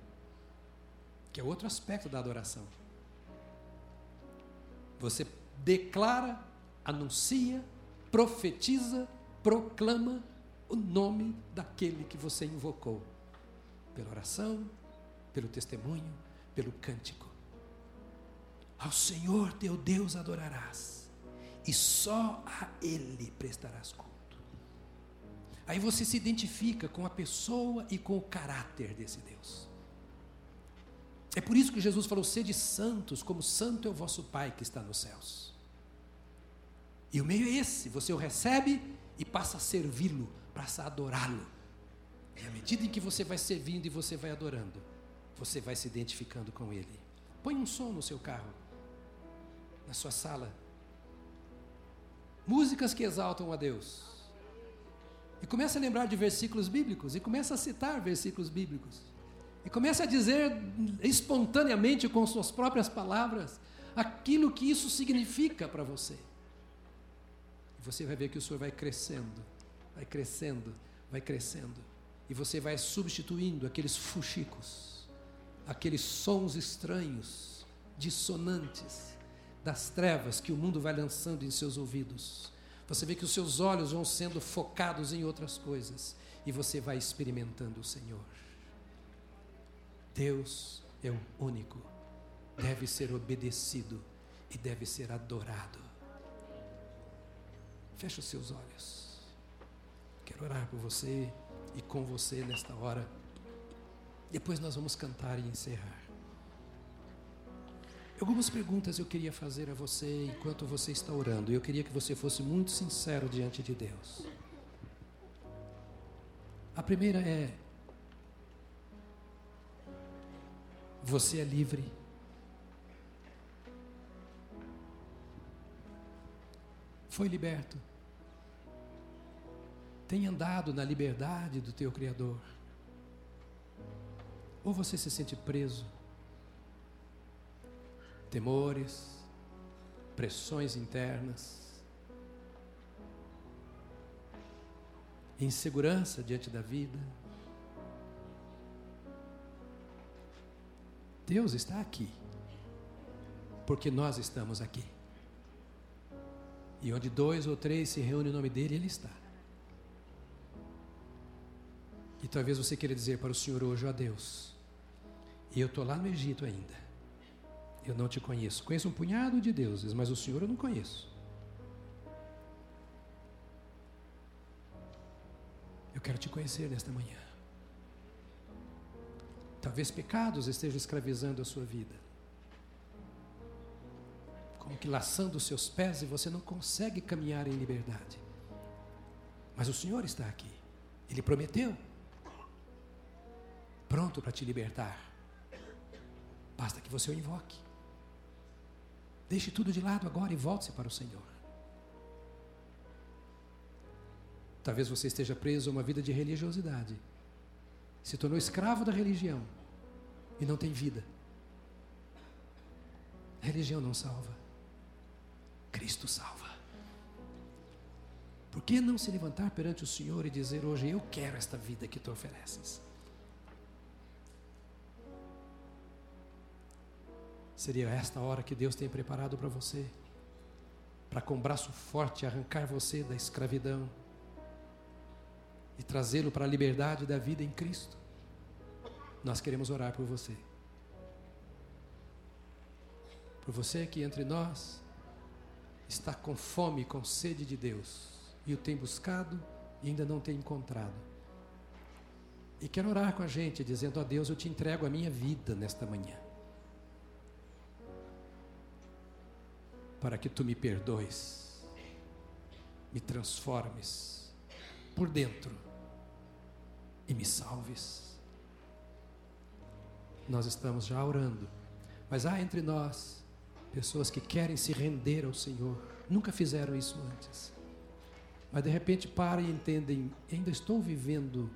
que é outro aspecto da adoração. Você declara, anuncia, profetiza, proclama o nome daquele que você invocou, pela oração, pelo testemunho, pelo cântico. Ao Senhor teu Deus adorarás, e só a Ele prestarás culto. Aí você se identifica com a pessoa e com o caráter desse Deus. É por isso que Jesus falou: sede santos, como santo é o vosso Pai que está nos céus. E o meio é esse: você o recebe e passa a servi-lo, passa a adorá-lo. E à medida em que você vai servindo e você vai adorando, você vai se identificando com Ele. Põe um som no seu carro, na sua sala. Músicas que exaltam a Deus. E começa a lembrar de versículos bíblicos e começa a citar versículos bíblicos. E comece a dizer espontaneamente, com suas próprias palavras, aquilo que isso significa para você. E você vai ver que o Senhor vai crescendo, vai crescendo, vai crescendo. E você vai substituindo aqueles fuxicos, aqueles sons estranhos, dissonantes das trevas que o mundo vai lançando em seus ouvidos. Você vê que os seus olhos vão sendo focados em outras coisas e você vai experimentando o Senhor. Deus é o único deve ser obedecido e deve ser adorado. Feche os seus olhos. Quero orar por você e com você nesta hora. Depois nós vamos cantar e encerrar. Algumas perguntas eu queria fazer a você enquanto você está orando. Eu queria que você fosse muito sincero diante de Deus. A primeira é: Você é livre. Foi liberto. Tem andado na liberdade do teu Criador. Ou você se sente preso? Temores, pressões internas, insegurança diante da vida. Deus está aqui, porque nós estamos aqui. E onde dois ou três se reúnem em nome dele, ele está. E talvez você queira dizer para o Senhor hoje, ó Deus, eu estou lá no Egito ainda. Eu não te conheço. Conheço um punhado de deuses, mas o Senhor eu não conheço. Eu quero te conhecer nesta manhã. Talvez pecados estejam escravizando a sua vida. Como que laçando os seus pés e você não consegue caminhar em liberdade. Mas o Senhor está aqui. Ele prometeu. Pronto para te libertar. Basta que você o invoque. Deixe tudo de lado agora e volte-se para o Senhor. Talvez você esteja preso a uma vida de religiosidade se tornou escravo da religião e não tem vida. A religião não salva. Cristo salva. Por que não se levantar perante o Senhor e dizer hoje: Eu quero esta vida que tu ofereces? Seria esta hora que Deus tem preparado para você, para com braço forte arrancar você da escravidão e trazê-lo para a liberdade da vida em Cristo. Nós queremos orar por você. Por você que entre nós está com fome, com sede de Deus e o tem buscado e ainda não tem encontrado. E quer orar com a gente, dizendo a Deus: Eu te entrego a minha vida nesta manhã. Para que tu me perdoes, me transformes por dentro e me salves. Nós estamos já orando, mas há entre nós pessoas que querem se render ao Senhor, nunca fizeram isso antes, mas de repente param e entendem: ainda estou vivendo,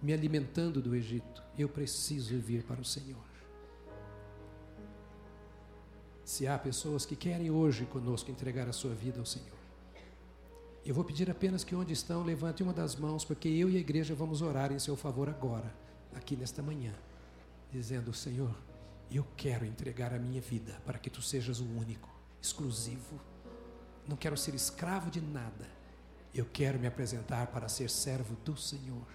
me alimentando do Egito, eu preciso vir para o Senhor. Se há pessoas que querem hoje conosco entregar a sua vida ao Senhor, eu vou pedir apenas que onde estão levante uma das mãos, porque eu e a igreja vamos orar em seu favor agora, aqui nesta manhã, dizendo: Senhor, eu quero entregar a minha vida para que tu sejas o único, exclusivo. Não quero ser escravo de nada. Eu quero me apresentar para ser servo do Senhor.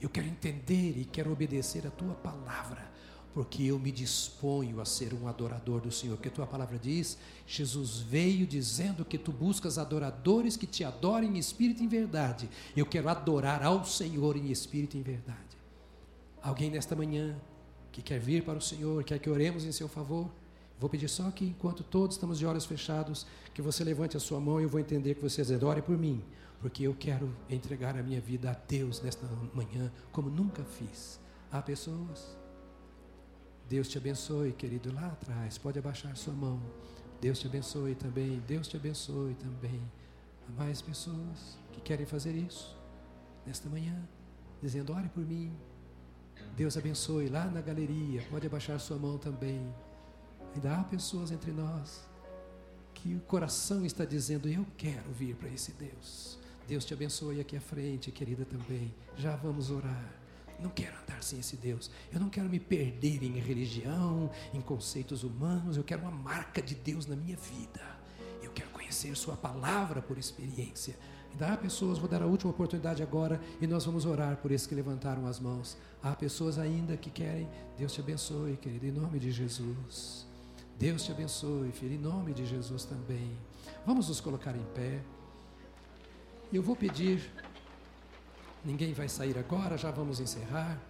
Eu quero entender e quero obedecer a tua palavra porque eu me disponho a ser um adorador do Senhor. Porque a tua palavra diz: Jesus veio dizendo que tu buscas adoradores que te adorem em espírito e em verdade. Eu quero adorar ao Senhor em espírito e em verdade. Alguém nesta manhã que quer vir para o Senhor, quer que oremos em seu favor? Vou pedir só que, enquanto todos estamos de olhos fechados, que você levante a sua mão e eu vou entender que você adore por mim, porque eu quero entregar a minha vida a Deus nesta manhã, como nunca fiz. Há pessoas Deus te abençoe, querido, lá atrás. Pode abaixar sua mão. Deus te abençoe também. Deus te abençoe também. Há mais pessoas que querem fazer isso nesta manhã, dizendo: ore por mim. Deus abençoe lá na galeria. Pode abaixar sua mão também. Ainda há pessoas entre nós que o coração está dizendo: Eu quero vir para esse Deus. Deus te abençoe aqui à frente, querida também. Já vamos orar. Não quero andar sem esse Deus. Eu não quero me perder em religião, em conceitos humanos. Eu quero uma marca de Deus na minha vida. Eu quero conhecer Sua palavra por experiência. Ainda há pessoas, vou dar a última oportunidade agora e nós vamos orar por esses que levantaram as mãos. Há pessoas ainda que querem. Deus te abençoe, querido, em nome de Jesus. Deus te abençoe, filho, em nome de Jesus também. Vamos nos colocar em pé. Eu vou pedir, ninguém vai sair agora, já vamos encerrar,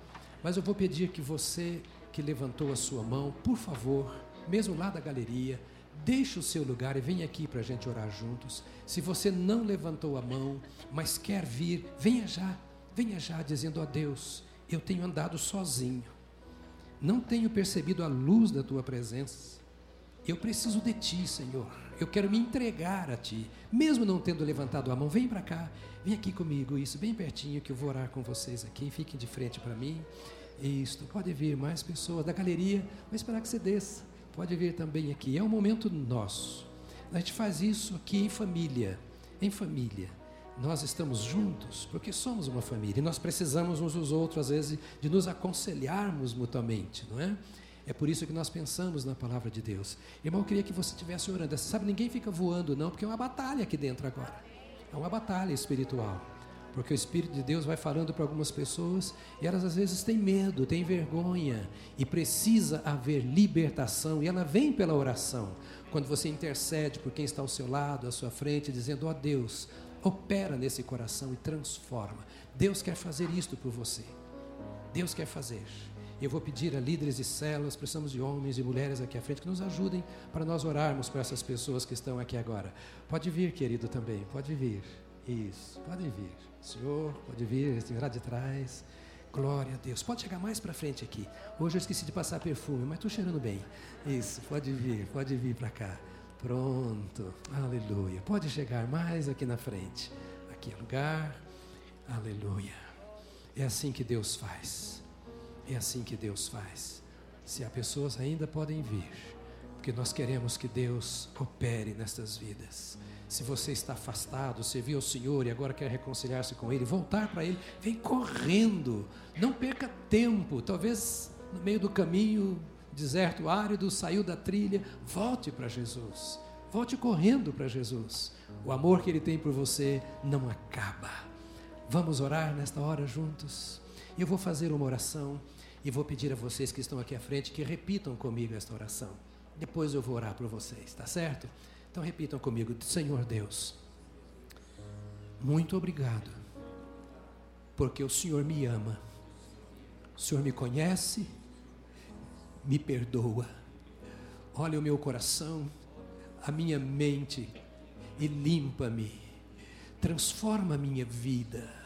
mas eu vou pedir que você que levantou a sua mão, por favor, mesmo lá da galeria, deixe o seu lugar e venha aqui para a gente orar juntos. Se você não levantou a mão, mas quer vir, venha já, venha já dizendo a Deus: Eu tenho andado sozinho, não tenho percebido a luz da tua presença. Eu preciso de ti, Senhor. Eu quero me entregar a ti, mesmo não tendo levantado a mão. Vem para cá, vem aqui comigo, isso, bem pertinho, que eu vou orar com vocês aqui. Fiquem de frente para mim. Isto, pode vir mais pessoas da galeria, vou esperar que você desça. Pode vir também aqui. É um momento nosso. A gente faz isso aqui em família. Em família. Nós estamos juntos porque somos uma família e nós precisamos uns dos outros, às vezes, de nos aconselharmos mutuamente, não é? É por isso que nós pensamos na palavra de Deus. Irmão, eu queria que você estivesse orando. Você sabe, ninguém fica voando, não, porque é uma batalha aqui dentro agora. É uma batalha espiritual. Porque o Espírito de Deus vai falando para algumas pessoas e elas às vezes têm medo, têm vergonha e precisa haver libertação e ela vem pela oração. Quando você intercede por quem está ao seu lado, à sua frente, dizendo: Ó oh, Deus, opera nesse coração e transforma. Deus quer fazer isto por você. Deus quer fazer. Eu vou pedir a líderes de células, precisamos de homens e mulheres aqui à frente que nos ajudem para nós orarmos para essas pessoas que estão aqui agora. Pode vir, querido, também, pode vir. Isso, pode vir. Senhor, pode vir, senhor de trás. Glória a Deus. Pode chegar mais para frente aqui. Hoje eu esqueci de passar perfume, mas estou cheirando bem. Isso, pode vir, pode vir para cá. Pronto, aleluia. Pode chegar mais aqui na frente. Aqui é lugar, aleluia. É assim que Deus faz. É assim que Deus faz. Se há pessoas ainda podem vir, porque nós queremos que Deus opere nestas vidas. Se você está afastado, você viu o Senhor e agora quer reconciliar-se com Ele, voltar para Ele, vem correndo, não perca tempo. Talvez no meio do caminho, deserto árido, saiu da trilha, volte para Jesus. Volte correndo para Jesus. O amor que Ele tem por você não acaba. Vamos orar nesta hora juntos? Eu vou fazer uma oração. E vou pedir a vocês que estão aqui à frente que repitam comigo esta oração. Depois eu vou orar por vocês, tá certo? Então repitam comigo: Senhor Deus, muito obrigado, porque o Senhor me ama, o Senhor me conhece, me perdoa, olha o meu coração, a minha mente e limpa-me, transforma a minha vida.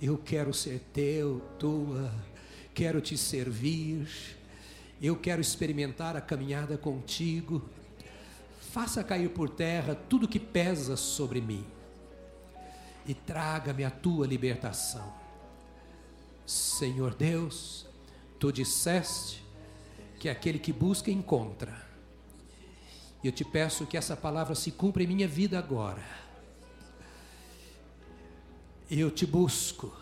Eu quero ser teu, tua quero te servir, eu quero experimentar a caminhada contigo. Faça cair por terra tudo que pesa sobre mim e traga-me a tua libertação. Senhor Deus, tu disseste que aquele que busca encontra. Eu te peço que essa palavra se cumpra em minha vida agora. Eu te busco,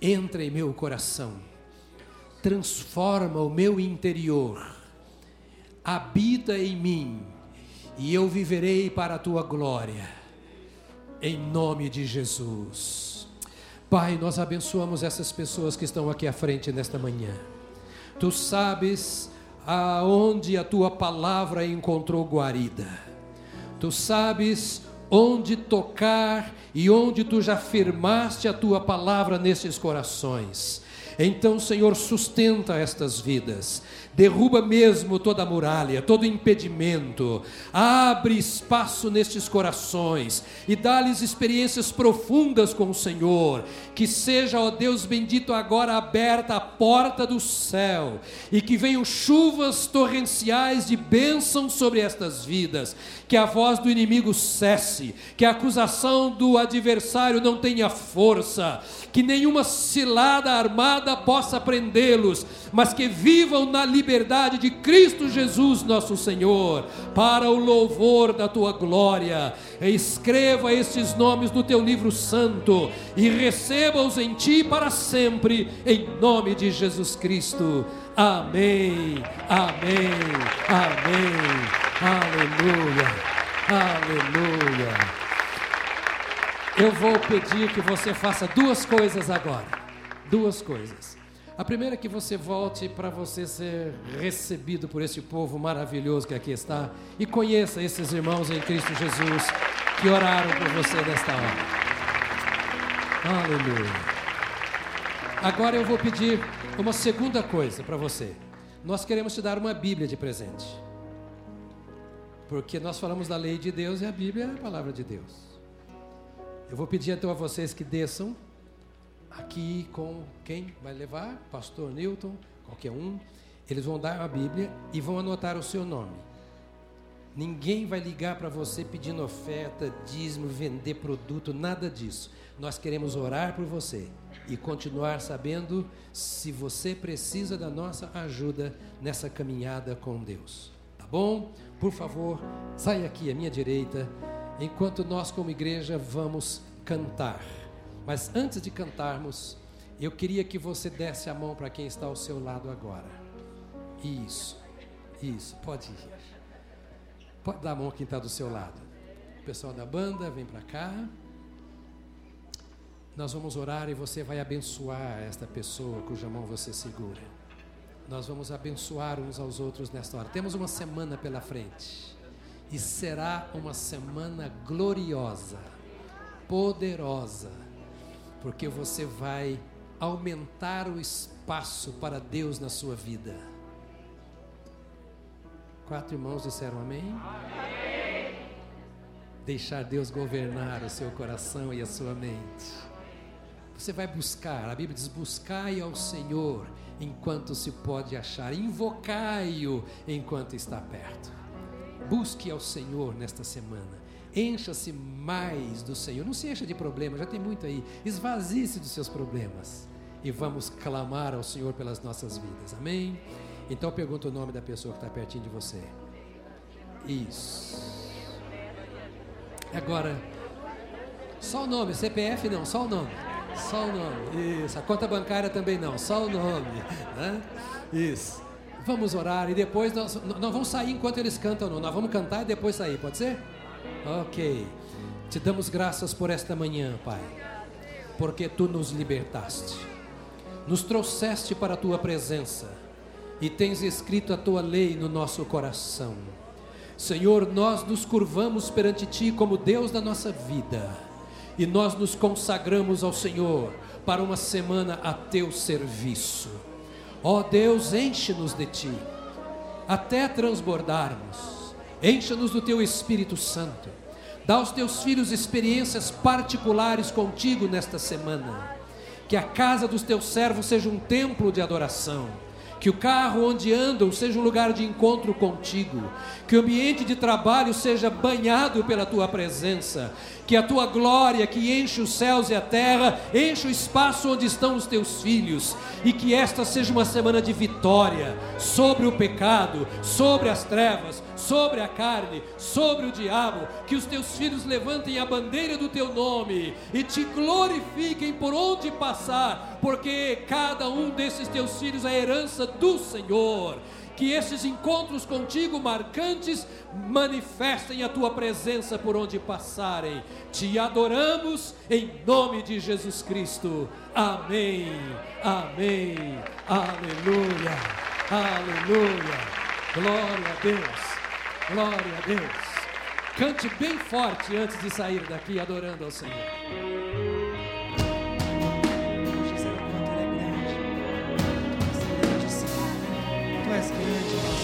entra em meu coração transforma o meu interior, habita em mim, e eu viverei para a tua glória, em nome de Jesus. Pai, nós abençoamos essas pessoas que estão aqui à frente nesta manhã. Tu sabes aonde a tua palavra encontrou guarida. Tu sabes onde tocar e onde tu já firmaste a tua palavra nesses corações. Então, Senhor, sustenta estas vidas, derruba mesmo toda muralha, todo impedimento, abre espaço nestes corações e dá-lhes experiências profundas com o Senhor. Que seja, ó Deus bendito, agora aberta a porta do céu e que venham chuvas torrenciais de bênção sobre estas vidas. Que a voz do inimigo cesse, que a acusação do adversário não tenha força, que nenhuma cilada armada possa prendê-los, mas que vivam na liberdade de Cristo Jesus, nosso Senhor, para o louvor da tua glória. Escreva estes nomes no teu livro santo e receba-os em ti para sempre, em nome de Jesus Cristo. Amém, amém, amém, aleluia, aleluia. Eu vou pedir que você faça duas coisas agora. Duas coisas. A primeira é que você volte para você ser recebido por esse povo maravilhoso que aqui está e conheça esses irmãos em Cristo Jesus que oraram por você nesta hora. Aleluia. Agora eu vou pedir uma segunda coisa para você. Nós queremos te dar uma Bíblia de presente. Porque nós falamos da lei de Deus e a Bíblia é a palavra de Deus. Eu vou pedir então a vocês que desçam aqui com quem vai levar? Pastor Newton, qualquer um. Eles vão dar a Bíblia e vão anotar o seu nome. Ninguém vai ligar para você pedindo oferta, dízimo, vender produto, nada disso. Nós queremos orar por você e continuar sabendo se você precisa da nossa ajuda nessa caminhada com Deus. Tá bom? Por favor, saia aqui à minha direita, enquanto nós, como igreja, vamos cantar. Mas antes de cantarmos, eu queria que você desse a mão para quem está ao seu lado agora. Isso, isso, pode ir. Pode dar a mão quem está do seu lado. O pessoal da banda, vem para cá. Nós vamos orar e você vai abençoar esta pessoa cuja mão você segura. Nós vamos abençoar uns aos outros nesta hora. Temos uma semana pela frente. E será uma semana gloriosa, poderosa porque você vai aumentar o espaço para Deus na sua vida. Quatro irmãos disseram amém? amém? Deixar Deus governar o seu coração e a sua mente. Você vai buscar, a Bíblia diz: buscai ao Senhor enquanto se pode achar, invocai-o enquanto está perto. Busque ao Senhor nesta semana. Encha-se mais do Senhor. Não se encha de problemas, já tem muito aí. Esvazie-se dos seus problemas. E vamos clamar ao Senhor pelas nossas vidas. Amém? Então pergunta o nome da pessoa que está pertinho de você. Isso. Agora, só o nome, CPF não, só o nome. Só o nome. Isso. A conta bancária também não, só o nome. Né? Isso. Vamos orar e depois nós não vamos sair enquanto eles cantam, não. Nós vamos cantar e depois sair, pode ser? Ok. Te damos graças por esta manhã, Pai, porque tu nos libertaste, nos trouxeste para a tua presença e tens escrito a tua lei no nosso coração. Senhor, nós nos curvamos perante ti como Deus da nossa vida e nós nos consagramos ao Senhor para uma semana a teu serviço. Ó Deus, enche-nos de ti até transbordarmos Encha-nos do teu Espírito Santo. Dá aos teus filhos experiências particulares contigo nesta semana. Que a casa dos teus servos seja um templo de adoração. Que o carro onde andam seja um lugar de encontro contigo. Que o ambiente de trabalho seja banhado pela tua presença. Que a tua glória que enche os céus e a terra, enche o espaço onde estão os teus filhos, e que esta seja uma semana de vitória sobre o pecado, sobre as trevas, sobre a carne, sobre o diabo, que os teus filhos levantem a bandeira do teu nome e te glorifiquem por onde passar, porque cada um desses teus filhos é herança do Senhor que esses encontros contigo marcantes manifestem a tua presença por onde passarem. Te adoramos em nome de Jesus Cristo. Amém. Amém. Aleluia. Aleluia. Glória a Deus. Glória a Deus. Cante bem forte antes de sair daqui adorando ao Senhor. is good.